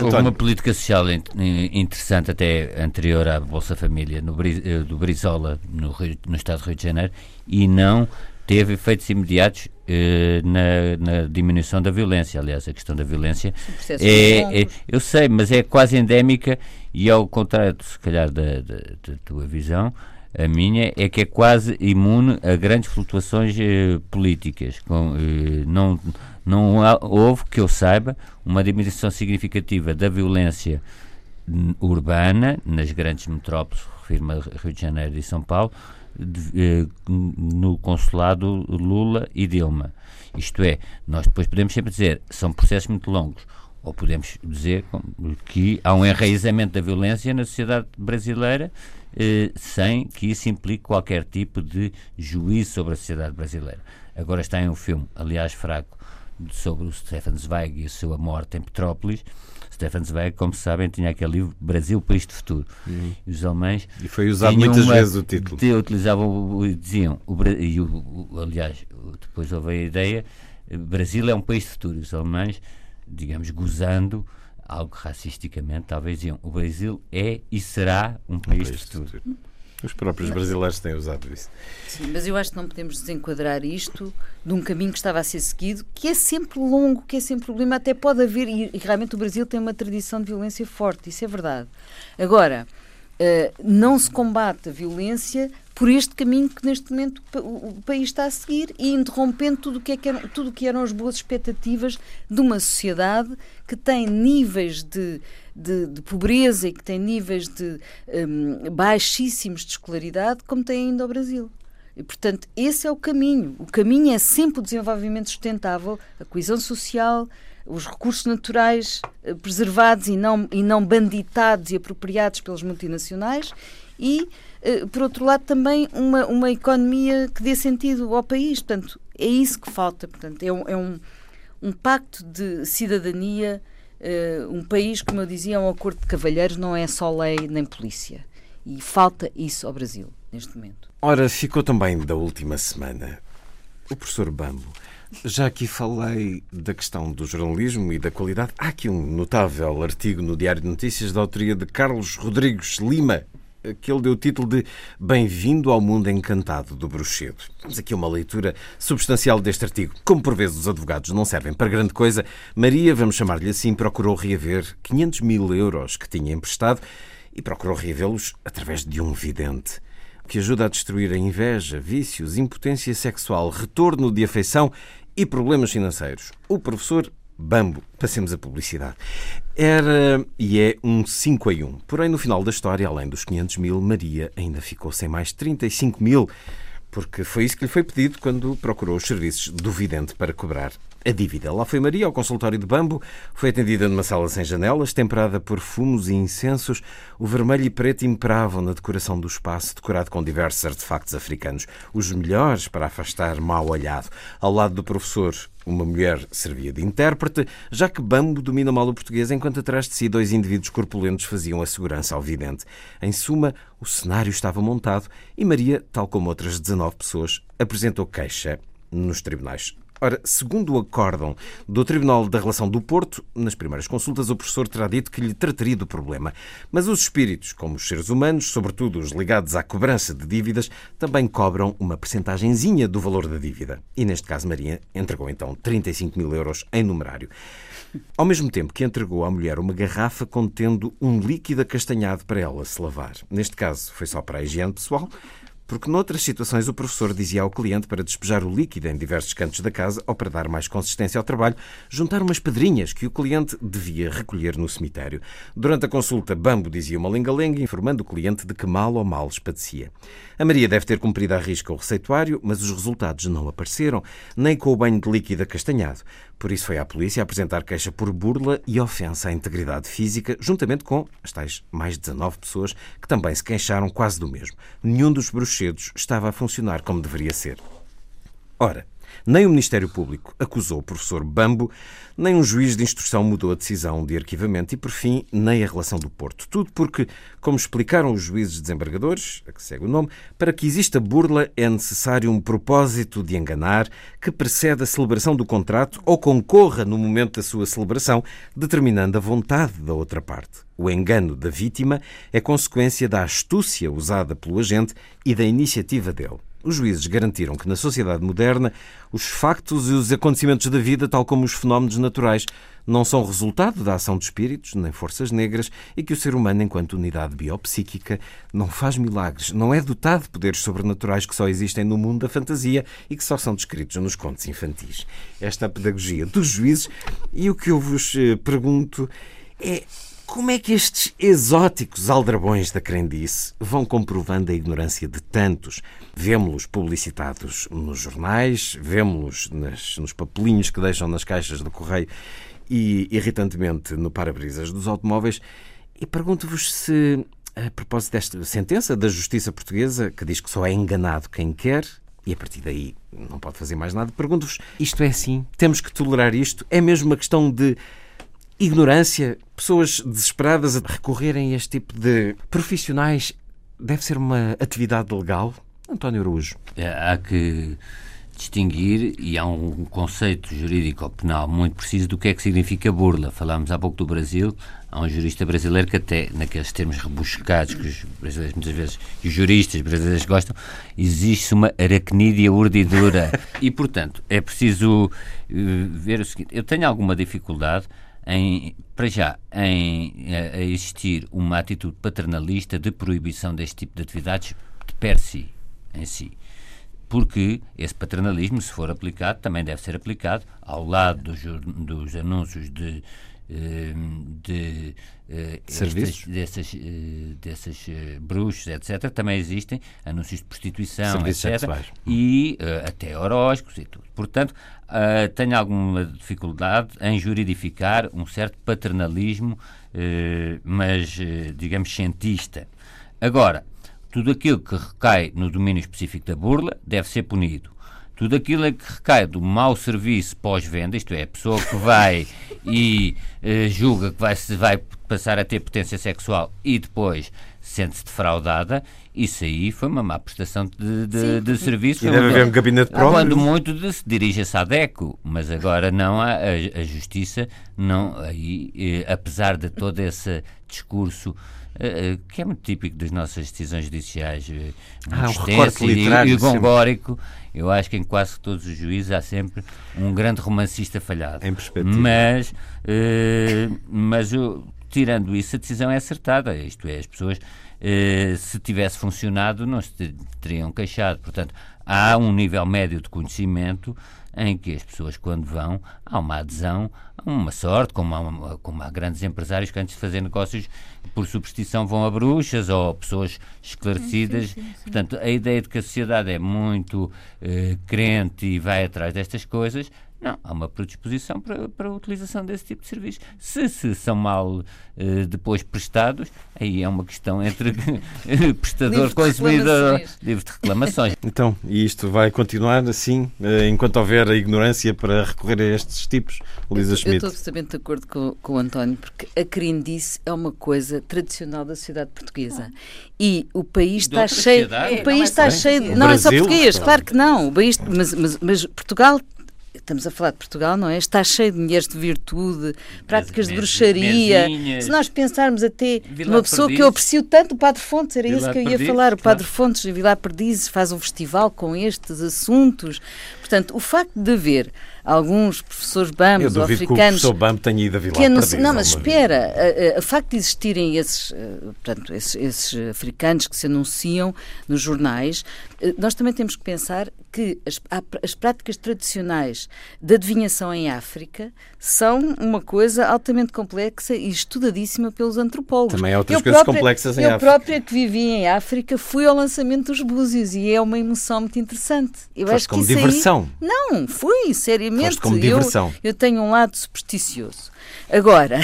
houve uma política social in- in- interessante até anterior à Bolsa Família, no, eh, do Brizola, no, Rio- no estado do Rio de Janeiro, e não teve efeitos imediatos eh, na, na diminuição da violência. Aliás, a questão da violência é, é- eu sei, mas é quase endémica e ao contrário, se calhar, da, da- da tua visão, a minha é que é quase imune a grandes flutuações eh, políticas. Com, eh, não, não há- houve, que eu saiba, uma diminuição significativa da violência hum, urbana nas grandes metrópoles, refiro-me a Rio de Janeiro e São Paulo, de- eh, no consulado Lula e Dilma. Isto é, nós depois podemos sempre dizer, são processos muito longos, ou podemos dizer que há um enraizamento da violência na sociedade brasileira eh, sem que isso implique qualquer tipo de juízo sobre a sociedade brasileira. Agora está em um filme, aliás fraco, sobre o Stefan Zweig e a sua morte em Petrópolis. Stefan Zweig, como sabem, tinha aquele livro Brasil, País do Futuro. E os alemães E foi usado muitas uma- vezes o título. de- utilizavam, diziam, o, e o, o- aliás, depois houve a ideia, Brasil é um país de futuro. Os alemães, digamos, gozando, algo racisticamente, talvez diziam, o Brasil é e será um país, de futuro. Os próprios brasileiros têm usado isso. Sim, mas eu acho que não podemos desenquadrar isto de um caminho que estava a ser seguido, que é sempre longo, que é sempre problema, até pode haver, e, e realmente o Brasil tem uma tradição de violência forte, isso é verdade. Agora, uh, não se combate a violência por este caminho que neste momento o país está a seguir e interrompendo tudo o que, é que, eram, tudo que eram as boas expectativas de uma sociedade que tem níveis de, de, de pobreza e que tem níveis de um, baixíssimos de escolaridade, como tem ainda o Brasil. E, portanto, esse é o caminho. O caminho é sempre o desenvolvimento sustentável, a coesão social, os recursos naturais eh, preservados e não, e não banditados e apropriados pelas multinacionais e, por outro lado, também uma, uma economia que dê sentido ao país. Portanto, é isso que falta. Portanto, é um, é um, um pacto de cidadania, uh, um país, como eu dizia, é um acordo de cavalheiros, não é só lei nem polícia. E falta isso ao Brasil, neste momento. Ora, ficou também da última semana o professor Bambo. Já aqui falei da questão do jornalismo e da qualidade. Há aqui um notável artigo no Diário de Notícias da autoria de Carlos Rodrigues Lima, que ele deu o título de Bem-vindo ao Mundo Encantado do Bruxedo. Temos aqui uma leitura substancial deste artigo. Como por vezes os advogados não servem para grande coisa, Maria, vamos chamar-lhe assim, procurou reaver 500 mil euros que tinha emprestado e procurou reavê-los através de um vidente que ajuda a destruir a inveja, vícios, impotência sexual, retorno de afeição e problemas financeiros. O professor Bambo, passemos a publicidade. Era e é um 5 a 1. Porém, no final da história, além dos 500 mil, Maria ainda ficou sem mais 35 mil, porque foi isso que lhe foi pedido quando procurou os serviços do vidente para cobrar a dívida. Lá foi Maria ao consultório de Bambo, foi atendida numa sala sem janelas, temperada por fumos e incensos. O vermelho e preto imperavam na decoração do espaço, decorado com diversos artefactos africanos, os melhores para afastar mal olhado. Ao lado do professor, uma mulher servia de intérprete, já que Bambo domina mal o português, enquanto atrás de si dois indivíduos corpulentos faziam a segurança ao vidente. Em suma, o cenário estava montado e Maria, tal como outras 19 pessoas, apresentou queixa nos tribunais. Ora, segundo o acórdão do Tribunal da Relação do Porto, nas primeiras consultas o professor terá dito que lhe trataria do problema. Mas os espíritos, como os seres humanos, sobretudo os ligados à cobrança de dívidas, também cobram uma percentagenzinha do valor da dívida. E neste caso Maria entregou então 35 mil euros em numerário. Ao mesmo tempo que entregou à mulher uma garrafa contendo um líquido acastanhado para ela se lavar. Neste caso foi só para a higiene pessoal, porque noutras situações o professor dizia ao cliente para despejar o líquido em diversos cantos da casa ou para dar mais consistência ao trabalho, juntar umas pedrinhas que o cliente devia recolher no cemitério. Durante a consulta, Bambo dizia uma lenga-lenga, informando o cliente de que mal ou males padecia. A Maria deve ter cumprido à risca o receituário, mas os resultados não apareceram, nem com o banho de líquido acastanhado. Por isso foi à polícia apresentar queixa por burla e ofensa à integridade física, juntamente com as tais mais 19 pessoas que também se queixaram quase do mesmo. Nenhum dos bruxedos estava a funcionar como deveria ser. Ora, nem o Ministério Público acusou o professor Bambo, nem um juiz de instrução mudou a decisão de arquivamento e, por fim, nem a relação do Porto. Tudo porque, como explicaram os juízes desembargadores, a que segue o nome, para que exista burla é necessário um propósito de enganar que preceda a celebração do contrato ou concorra no momento da sua celebração, determinando a vontade da outra parte. O engano da vítima é consequência da astúcia usada pelo agente e da iniciativa dele. Os juízes garantiram que na sociedade moderna os factos e os acontecimentos da vida, tal como os fenómenos naturais, não são resultado da ação de espíritos nem forças negras e que o ser humano, enquanto unidade biopsíquica, não faz milagres, não é dotado de poderes sobrenaturais que só existem no mundo da fantasia e que só são descritos nos contos infantis. Esta é a pedagogia dos juízes e o que eu vos eh, pergunto é como é que estes exóticos aldrabões da crendice vão comprovando a ignorância de tantos? Vemo-los publicitados nos jornais, vemo-los nos papelinhos que deixam nas caixas do correio e, irritantemente, no para-brisas dos automóveis. E pergunto-vos se, a propósito desta sentença da justiça portuguesa, que diz que só é enganado quem quer, e a partir daí não pode fazer mais nada, pergunto-vos: isto é assim? Temos que tolerar isto? É mesmo uma questão de ignorância, pessoas desesperadas a recorrerem a este tipo de profissionais, deve ser uma atividade legal? António Araújo. É, há que distinguir, e há um conceito jurídico penal muito preciso do que é que significa burla. Falámos há pouco do Brasil, há um jurista brasileiro que até, naqueles termos rebuscados que os brasileiros muitas vezes, e os juristas brasileiros gostam, existe uma aracnídea urdidura. (laughs) e, portanto, é preciso uh, ver o seguinte, eu tenho alguma dificuldade em, para já, em a, existir uma atitude paternalista de proibição deste tipo de atividades de per si, em si. Porque esse paternalismo, se for aplicado, também deve ser aplicado ao lado dos, dos anúncios de, de, eh, serviços dessas, eh, dessas bruxos, etc. Também existem anúncios de prostituição, Serviços etc. Sexuais. E até horóscopos e tudo. Portanto, tenho alguma dificuldade em juridificar um certo paternalismo, mas, digamos, cientista. Agora, tudo aquilo que recai no domínio específico da burla deve ser punido. Tudo aquilo que recai do mau serviço pós-venda, isto é, a pessoa que vai (laughs) e uh, julga que vai, vai passar a ter potência sexual e depois sente-se defraudada, isso aí foi uma má prestação de, de, de serviço. E deve haver um gabinete próprio. Quando muito de, se dirige-se à DECO, mas agora não, a, a, a Justiça, não, aí, eh, apesar de todo esse discurso eh, eh, que é muito típico das nossas decisões judiciais, eh, muito ah, um literário, e, e gongórico. Eu acho que em quase todos os juízes há sempre um grande romancista falhado. Em perspectiva. Mas, mas eu, tirando isso, a decisão é acertada. Isto é, as pessoas, se tivesse funcionado, não se teriam queixado. Portanto, há um nível médio de conhecimento em que as pessoas, quando vão, há uma adesão, há uma sorte, como há, como há grandes empresários que antes de fazer negócios por superstição vão a bruxas ou pessoas esclarecidas. Sim, sim, sim, Portanto, a ideia de que a sociedade é muito uh, crente e vai atrás destas coisas não, há uma predisposição para, para a utilização desse tipo de serviços. Se, se são mal eh, depois prestados, aí é uma questão entre (laughs) (laughs) prestador-consumidor, livre de reclamações. (laughs) Então, e isto vai continuar assim, eh, enquanto houver a ignorância para recorrer a estes tipos, Lisa Schmidt? Eu estou absolutamente de acordo com, com o António, porque a crendice é uma coisa tradicional da sociedade portuguesa. E o país está cheio. O país é, está cheio. Não, é só português, claro que não. O país, mas, mas, mas Portugal estamos a falar de Portugal, não é? Está cheio de mulheres de virtude, práticas de bruxaria. Se nós pensarmos até Vila uma pessoa Perdizes. que eu aprecio tanto, o Padre Fontes, era isso que eu ia Perdizes, falar. O Padre claro. Fontes de Vilar Perdizes faz um festival com estes assuntos. Portanto, o facto de haver alguns professores BAMs ou africanos. Que o professor BAM tenha ido a Vilar não, Perdido, não, mas espera, o facto de existirem esses, portanto, esses, esses, africanos que se anunciam nos jornais, nós também temos que pensar que as, as práticas tradicionais de adivinhação em África são uma coisa altamente complexa e estudadíssima pelos antropólogos. Também há outras eu coisas própria, complexas em eu África. Eu própria que vivi em África fui ao lançamento dos búzios e é uma emoção muito interessante. Eu Foste acho como que diversão. Aí, não, fui, seriamente. Foste como diversão. Eu, eu tenho um lado supersticioso. Agora,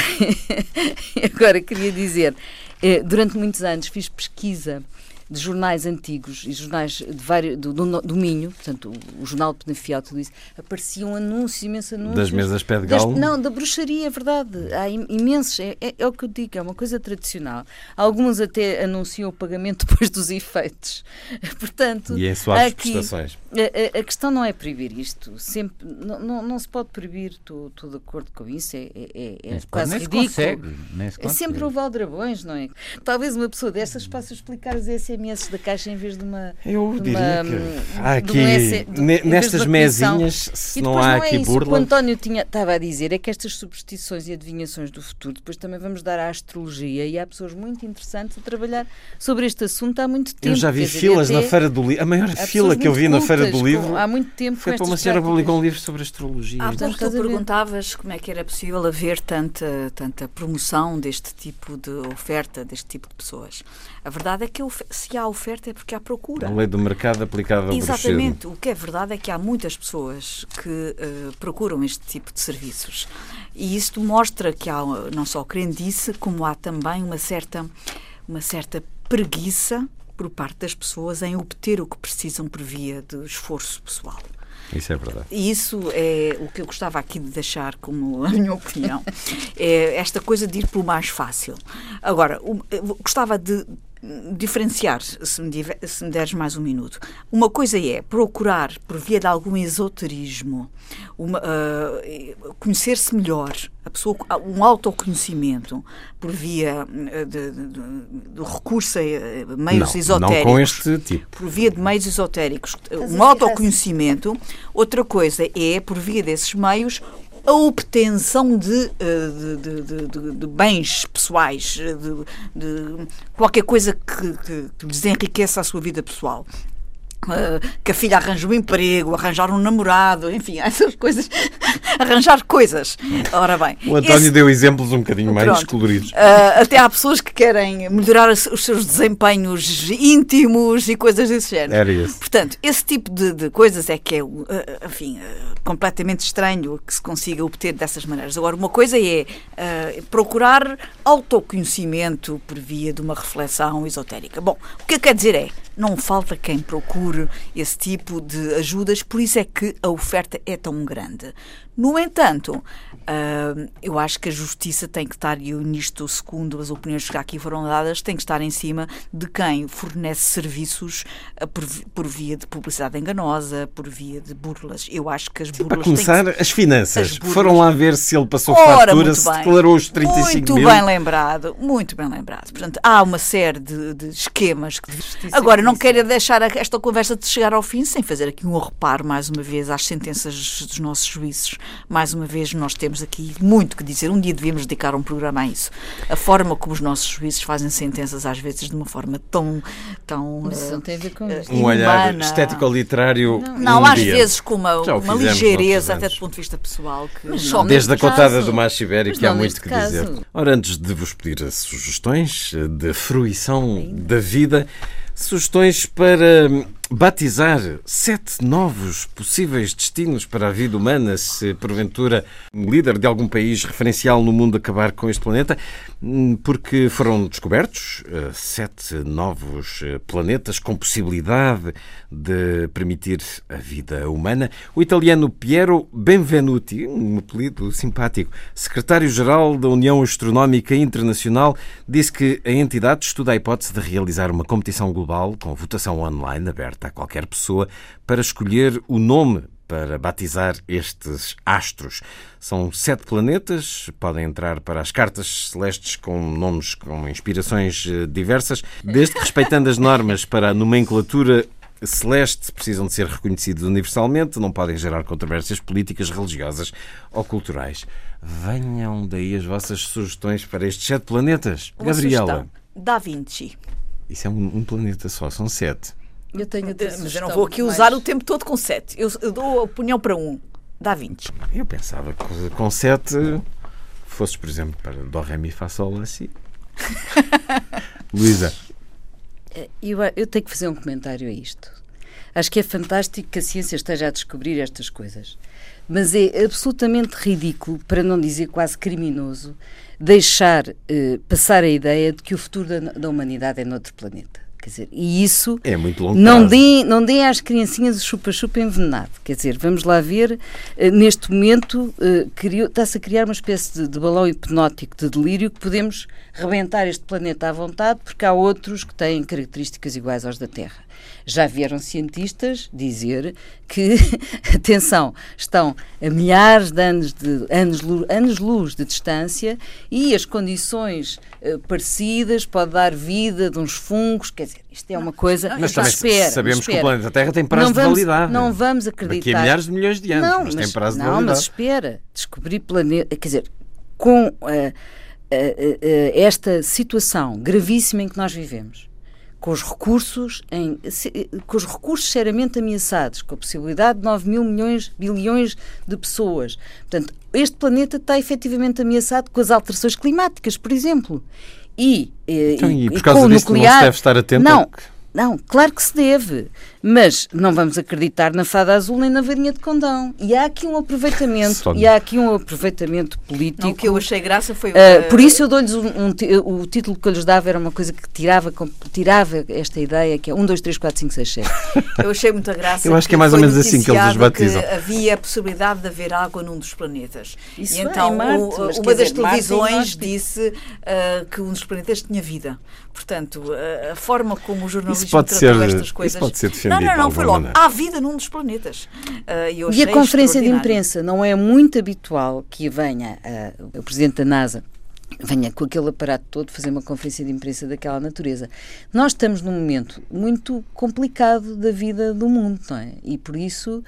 (laughs) agora queria dizer, eh, durante muitos anos fiz pesquisa de jornais antigos e jornais de vários, do, do, do Minho, portanto, o, o Jornal de Penafiel, tudo isso, apareciam anúncios, imensos anúncios. Das mesas pé de galo? Das, não, da bruxaria, é verdade. Há imensos, é, é, é, o que eu digo, é uma coisa tradicional. Alguns até anunciam o pagamento (laughs) depois dos efeitos. (laughs) Portanto, e em suaves aqui, prestações. A, a, a, questão não é proibir isto. Sempre, não, não, não se pode proibir, estou, estou de acordo com isso, é, é, é, é quase nem ridículo. Se consegue, nem se consegue. É sempre houve aldrabões, não é? Talvez uma pessoa dessas possa explicar os SMS SMS da Caixa em vez de uma. Eu de diria uma, que há aqui, um de, nestas mesinhas, se não há não é aqui isso. burla. O que o António tinha, estava a dizer é que estas superstições e adivinhações do futuro, depois também vamos dar à astrologia e há pessoas muito interessantes a trabalhar sobre este assunto há muito tempo. Eu já vi filas na Feira do Livro. A maior fila que eu vi na Feira do Livro. Com, há muito tempo foi para uma senhora publicou um livro sobre astrologia. Ah, portanto, tu perguntavas como é que era possível haver tanta, tanta promoção deste tipo de oferta, deste tipo de pessoas. A verdade é que se há oferta é porque há procura. A lei do mercado aplicada ao Exatamente. O que é verdade é que há muitas pessoas que uh, procuram este tipo de serviços. E isto mostra que há não só crendice, como há também uma certa, uma certa preguiça por parte das pessoas em obter o que precisam por via de esforço pessoal. Isso é verdade. E isso é o que eu gostava aqui de deixar como (laughs) a minha opinião. é esta coisa de ir pelo mais fácil. Agora, gostava de diferenciar, se me, diver, se me deres mais um minuto. Uma coisa é procurar, por via de algum esoterismo, uh, conhecer-se melhor, a pessoa, um autoconhecimento por via do recurso a meios não, esotéricos. Não com este tipo. Por via de meios esotéricos. Um autoconhecimento. Outra coisa é, por via desses meios, a obtenção de, eh, de, de, de bens pessoais, eh, de, qualquer coisa que, que, que lhes enriqueça a sua vida pessoal. Uh, que a filha arranja um emprego, arranjar um namorado, enfim, (laughs) essas coisas, arranjar coisas. Ora bem. O António esse... deu exemplos um bocadinho Pronto. mais coloridos. Uh, até há pessoas que querem melhorar os seus desempenhos íntimos e coisas desse género. Era isso. Portanto, esse tipo de, de coisas é que é, uh, enfim, completamente estranho que se consiga obter dessas maneiras. Agora, uma coisa é procurar autoconhecimento por via de uma reflexão esotérica. Bom, o que quer dizer é, não falta quem procure esse tipo de ajudas, por isso é que a oferta é tão grande. No entanto, uh, eu acho que a justiça tem que estar, e nisto, segundo as opiniões que aqui foram dadas, tem que estar em cima de quem fornece serviços uh, por, por, via de publicidade enganosa, por via de burlas. Eu acho que as burlas. Para começar, que... as finanças. As burlas... Foram lá ver se ele passou Ora, fatura, se declarou os 35 muito mil. Muito bem lembrado, muito bem lembrado. Portanto, há uma série de, de esquemas que. Agora, não quero deixar esta conversa de chegar ao fim sem fazer aqui um reparo, mais uma vez, às sentenças dos nossos juízes mais uma vez, nós temos aqui muito que dizer. Um dia devíamos dedicar um programa a isso. A forma como os nossos juízes fazem sentenças, às vezes, de uma forma tão. tão Mas isso não tem a ver com uh, Um olhar estético-literário. Não, não um às dia. vezes com uma, uma ligeireza, até do ponto de vista pessoal. Que não, desde a contada do macho ibérico, há muito que caso. dizer. Ora, antes de vos pedir sugestões de fruição Ainda. da vida, sugestões para batizar sete novos possíveis destinos para a vida humana se porventura um líder de algum país referencial no mundo acabar com este planeta, hum, porque foram descobertos eh, sete novos eh, planetas com possibilidade de permitir a vida humana. O italiano Piero Benvenuti, um apelido simpático, secretário-geral da União Astronómica Internacional, disse que a entidade estuda a hipótese de realizar uma competição global com votação online aberta a qualquer pessoa para escolher o nome para batizar estes astros. São sete planetas, podem entrar para as cartas celestes com nomes com inspirações eh, diversas, desde que respeitando as normas para a nomenclatura celeste precisam de ser reconhecidos universalmente, não podem gerar controvérsias políticas, religiosas ou culturais. Venham daí as vossas sugestões para estes sete planetas. Uma Gabriela. Da Vinci. Isso é um, um planeta só, são sete. Eu tenho Mas eu não vou aqui usar o tempo todo com 7. Eu, eu, dou a opinião para um. Dá 20. Eu pensava que com 7 fosses, por exemplo, para Dó, Ré, Mi, Fá, Sol, assim. Luísa. Eh, eu, eu tenho que fazer um comentário a isto. Acho que é fantástico que a ciência esteja a descobrir estas coisas. Mas é absolutamente ridículo, para não dizer quase criminoso, deixar eh, passar a ideia de que o futuro da, da humanidade é noutro planeta. Quer dizer, e isso é muito longo não deem, não deem às criancinhas o chupa-chupa envenenado. Quer dizer, vamos lá ver, uh, neste momento uh, está-se a criar uma espécie de, de, balão hipnótico de delírio que podemos rebentar este planeta à vontade porque há outros que têm características iguais aos da Terra. Já vieram cientistas dizer que, (laughs) atenção, estão a milhares de anos de anos, anos luz de distância e as condições uh, parecidas pode dar vida de uns fungos, quer dizer, isto é uma coisa. Mas também espera, sabemos espera. que o planeta Terra tem prazo vamos, de validade. Não vamos acreditar. Daqui a milhares de milhões de anos, não, mas, mas tem prazo não, de validade. Não, mas espera, descobrir planeta, quer dizer, com uh, uh, esta situação gravíssima em que nós vivemos com os recursos em, com os recursos seriamente ameaçados, com a possibilidade de 9 mil milhões, bilhões de pessoas. Portanto, este planeta está efetivamente ameaçado com as alterações climáticas, por exemplo. E, eh, então, e, e por causa disso nuclear, não se deve estar atento não, Não, claro que se deve, mas não vamos acreditar na fada azul nem na varinha de condão. E há aqui um aproveitamento, e há aqui um aproveitamento político. Não, o que eu achei graça foi... Uh, por isso eu dou-lhes um, um, o título que eu lhes dava era uma coisa que tirava, tirava esta ideia, que é 1, 2, 3, 4, 5, 6, 7. Eu achei muita graça. eu acho que é mais ou menos assim que eles os batizam. havia a possibilidade de haver água num dos planetas. Isso e então é Marte, o, uma das dizer, televisões disse uh, que um dos planetas tinha vida. Portanto, a, a forma como o jornalismo tratou ser, estas coisas. Isso pode ser defendido. Não, não, não, foi logo. Maneira. Há vida num dos planetas. Uh, e a conferência de imprensa não é muito habitual que venha uh, o presidente da NASA venha com aquele aparato todo fazer uma conferência de imprensa daquela natureza. Nós estamos num momento muito complicado da vida do mundo, não é? E por isso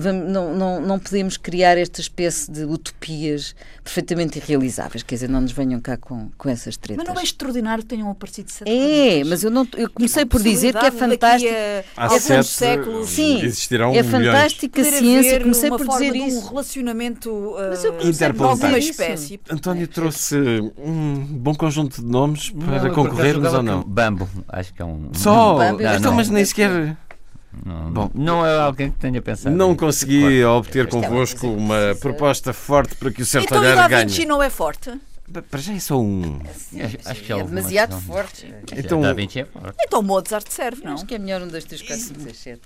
vamos, não, não, não podemos criar esta espécie de utopias perfeitamente irrealizáveis. Quer dizer, não nos venham cá com, com essas tretas. Mas não é extraordinário que tenham aparecido sete É, mas eu, não, eu comecei por dizer que é fantástico. Há é sete séculos. Sim, existirão é fantástica a ciência. Comecei por dizer isso. um relacionamento uh, interplanetário. alguma espécie. António trouxe um bom conjunto de nomes para não, concorrermos ou não? Bambo, acho que é um. Só? Bambo, não, então, mas nem sequer. Não, Bom, não é alguém que tenha pensado. Não consegui obter convosco uma proposta forte para que o certo então, ganhe. Então não é forte? Para já é só um. Acho, acho que é, é demasiado forte. Então, da Vinci é forte. Então Mozart serve, não? Acho que é melhor um, dois, três, quatro, cinco, seis, sete.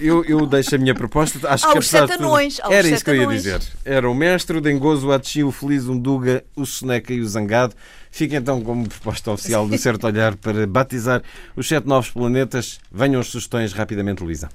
Eu, eu deixo a minha proposta. Acho há que sete anões. Era isso que eu ia dizer. Era o mestre, o dengoso, o atchi, o feliz, o duga, o soneca e o zangado. Fica então como proposta oficial do Certo Olhar para batizar os sete novos planetas. Venham as sugestões rapidamente, Luísa.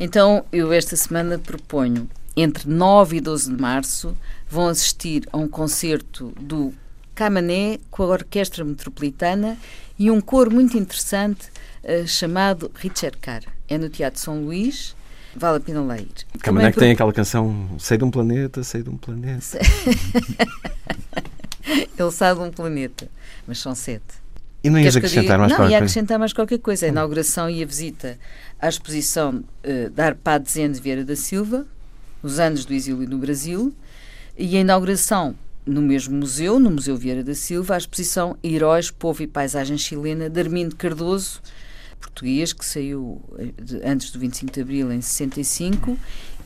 Então, eu esta semana proponho, entre 9 e 12 de março, vão assistir a um concerto do Camané com a Orquestra Metropolitana e um coro muito interessante uh, chamado Richard Carr. É no Teatro São Luís. Vale a pena lá ir. Camané que tem aquela canção Sei de um planeta, sei de um planeta. (laughs) (laughs) Ele sabe de um planeta, mas são sete. E não ias acrescentar mais não, qualquer ia acrescentar mais qualquer coisa. A inauguração e a visita à exposição uh, da Arpad Zende Vieira da Silva, os anos do exílio no Brasil, e a inauguração no mesmo museu, no Museu Vieira da Silva, a exposição Heróis, Povo e Paisagem Chilena de Armindo Cardoso, português, que saiu eh, antes do 25 de Abril, em 65,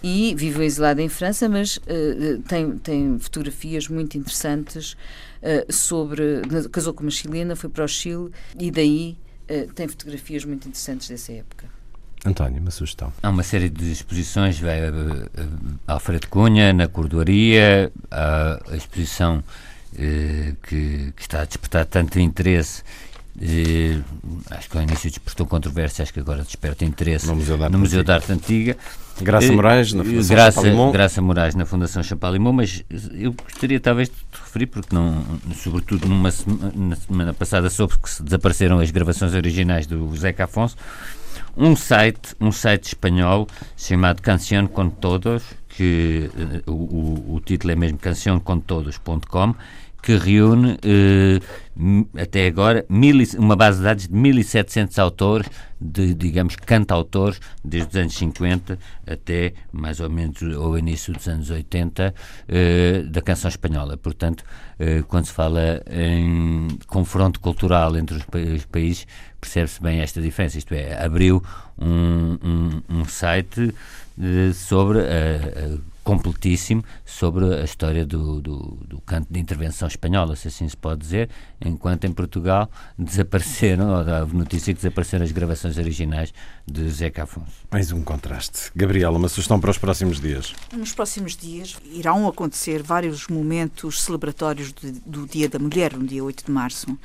e viveu exilado em França, mas uh, tem, tem fotografias muito interessantes uh, sobre. Casou com uma chilena, foi para o Chile e daí uh, tem fotografias muito interessantes dessa época. António, uma sugestão. Há uma série de exposições, vai Alfredo Cunha, na Cordoaria, a, a exposição que, que, está a despertar tanto interesse eh, acho que ao início despertou controvérsia, acho que agora desperta interesse no Museu da Arte, Museu da Arte Antiga. Graça Moraes, na Fundação Graça, Chapalimau. Graça Moraes, na Fundação Chapalimau, mas eu gostaria talvez de te referir, porque não, sobretudo numa semana, na semana passada soube que se desapareceram as gravações originais do Zeca Afonso, um site, um site espanhol chamado Canción con Todos, que uh, o, o, título é mesmo cancioncontodos.com, que reúne eh, até agora mil, uma base de dados de 1.700 autores, de, digamos, cantautores, desde os anos 50 até mais ou menos o início dos anos 80 eh, da canção espanhola. Portanto, eh, quando se fala em confronto cultural entre os, os países, percebe-se bem esta diferença. Isto é, abriu um, um, um site sobre a completíssimo sobre a história do, do, do, canto de intervenção espanhola, se assim se pode dizer, enquanto em Portugal desapareceram, ou houve notícia que desapareceram as gravações originais de Zeca Afonso. Mais um contraste. Gabriela, uma sugestão para os próximos dias? Nos próximos dias irão acontecer vários momentos celebratórios do, do Dia da Mulher, no dia 8 de março.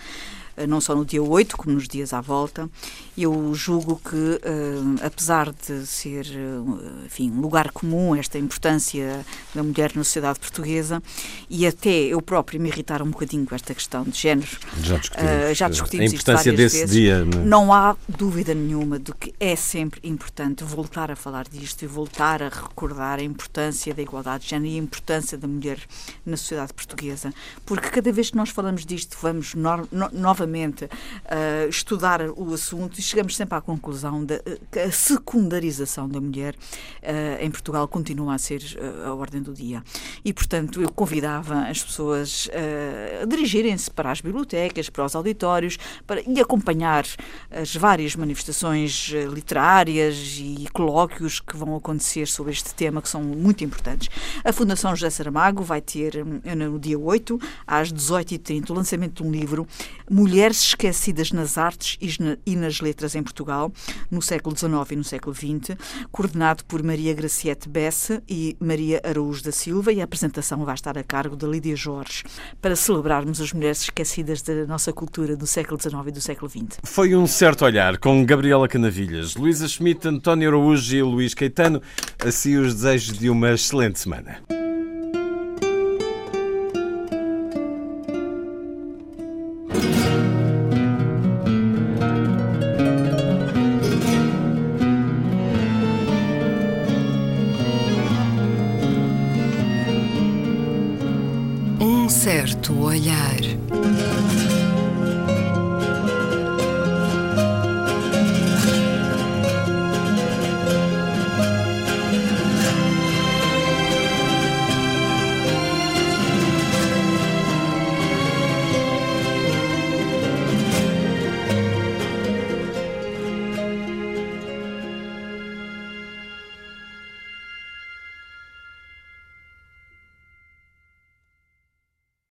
Eh, não só no dia 8, como nos dias à volta. Eu julgo que, uh, apesar de ser, uh, enfim, um lugar comum esta importância da mulher na sociedade portuguesa, e até eu próprio me irritar um bocadinho com esta questão de género, já discutimos, já discutimos a importância desse vezes, dia. Não? É? não há dúvida nenhuma de que é sempre importante voltar a falar disto e voltar a recordar a importância da igualdade de género e a importância da mulher na sociedade portuguesa, porque cada vez que nós falamos disto, vamos no, no, novamente uh, estudar o assunto e chegamos sempre à conclusão de que a secundarização da mulher uh, em Portugal continua a ser uh, a ordem do dia. E, portanto, eu convidava as pessoas a dirigirem-se para as bibliotecas, para os auditórios para, e acompanhar as várias manifestações literárias e colóquios que vão acontecer sobre este tema, que são muito importantes. A Fundação José Saramago vai ter, hum, no dia 8, às 18h30, o lançamento de um livro Mulheres Esquecidas nas Artes e nas Letras em Portugal, no século XIX e no século XX, coordenado por Maria Graciete Bessa e Maria Araújo da Silva, e a apresentação vai estar a cargo da Lídia Jorge, para celebrarmos as mulheres esquecidas da nossa cultura do século XIX e do século XX. Foi um certo olhar com Gabriela Canavilhas, Luísa Schmidt, António Araújo e Luís Caetano, assim os desejos de uma excelente semana. Certo olhar.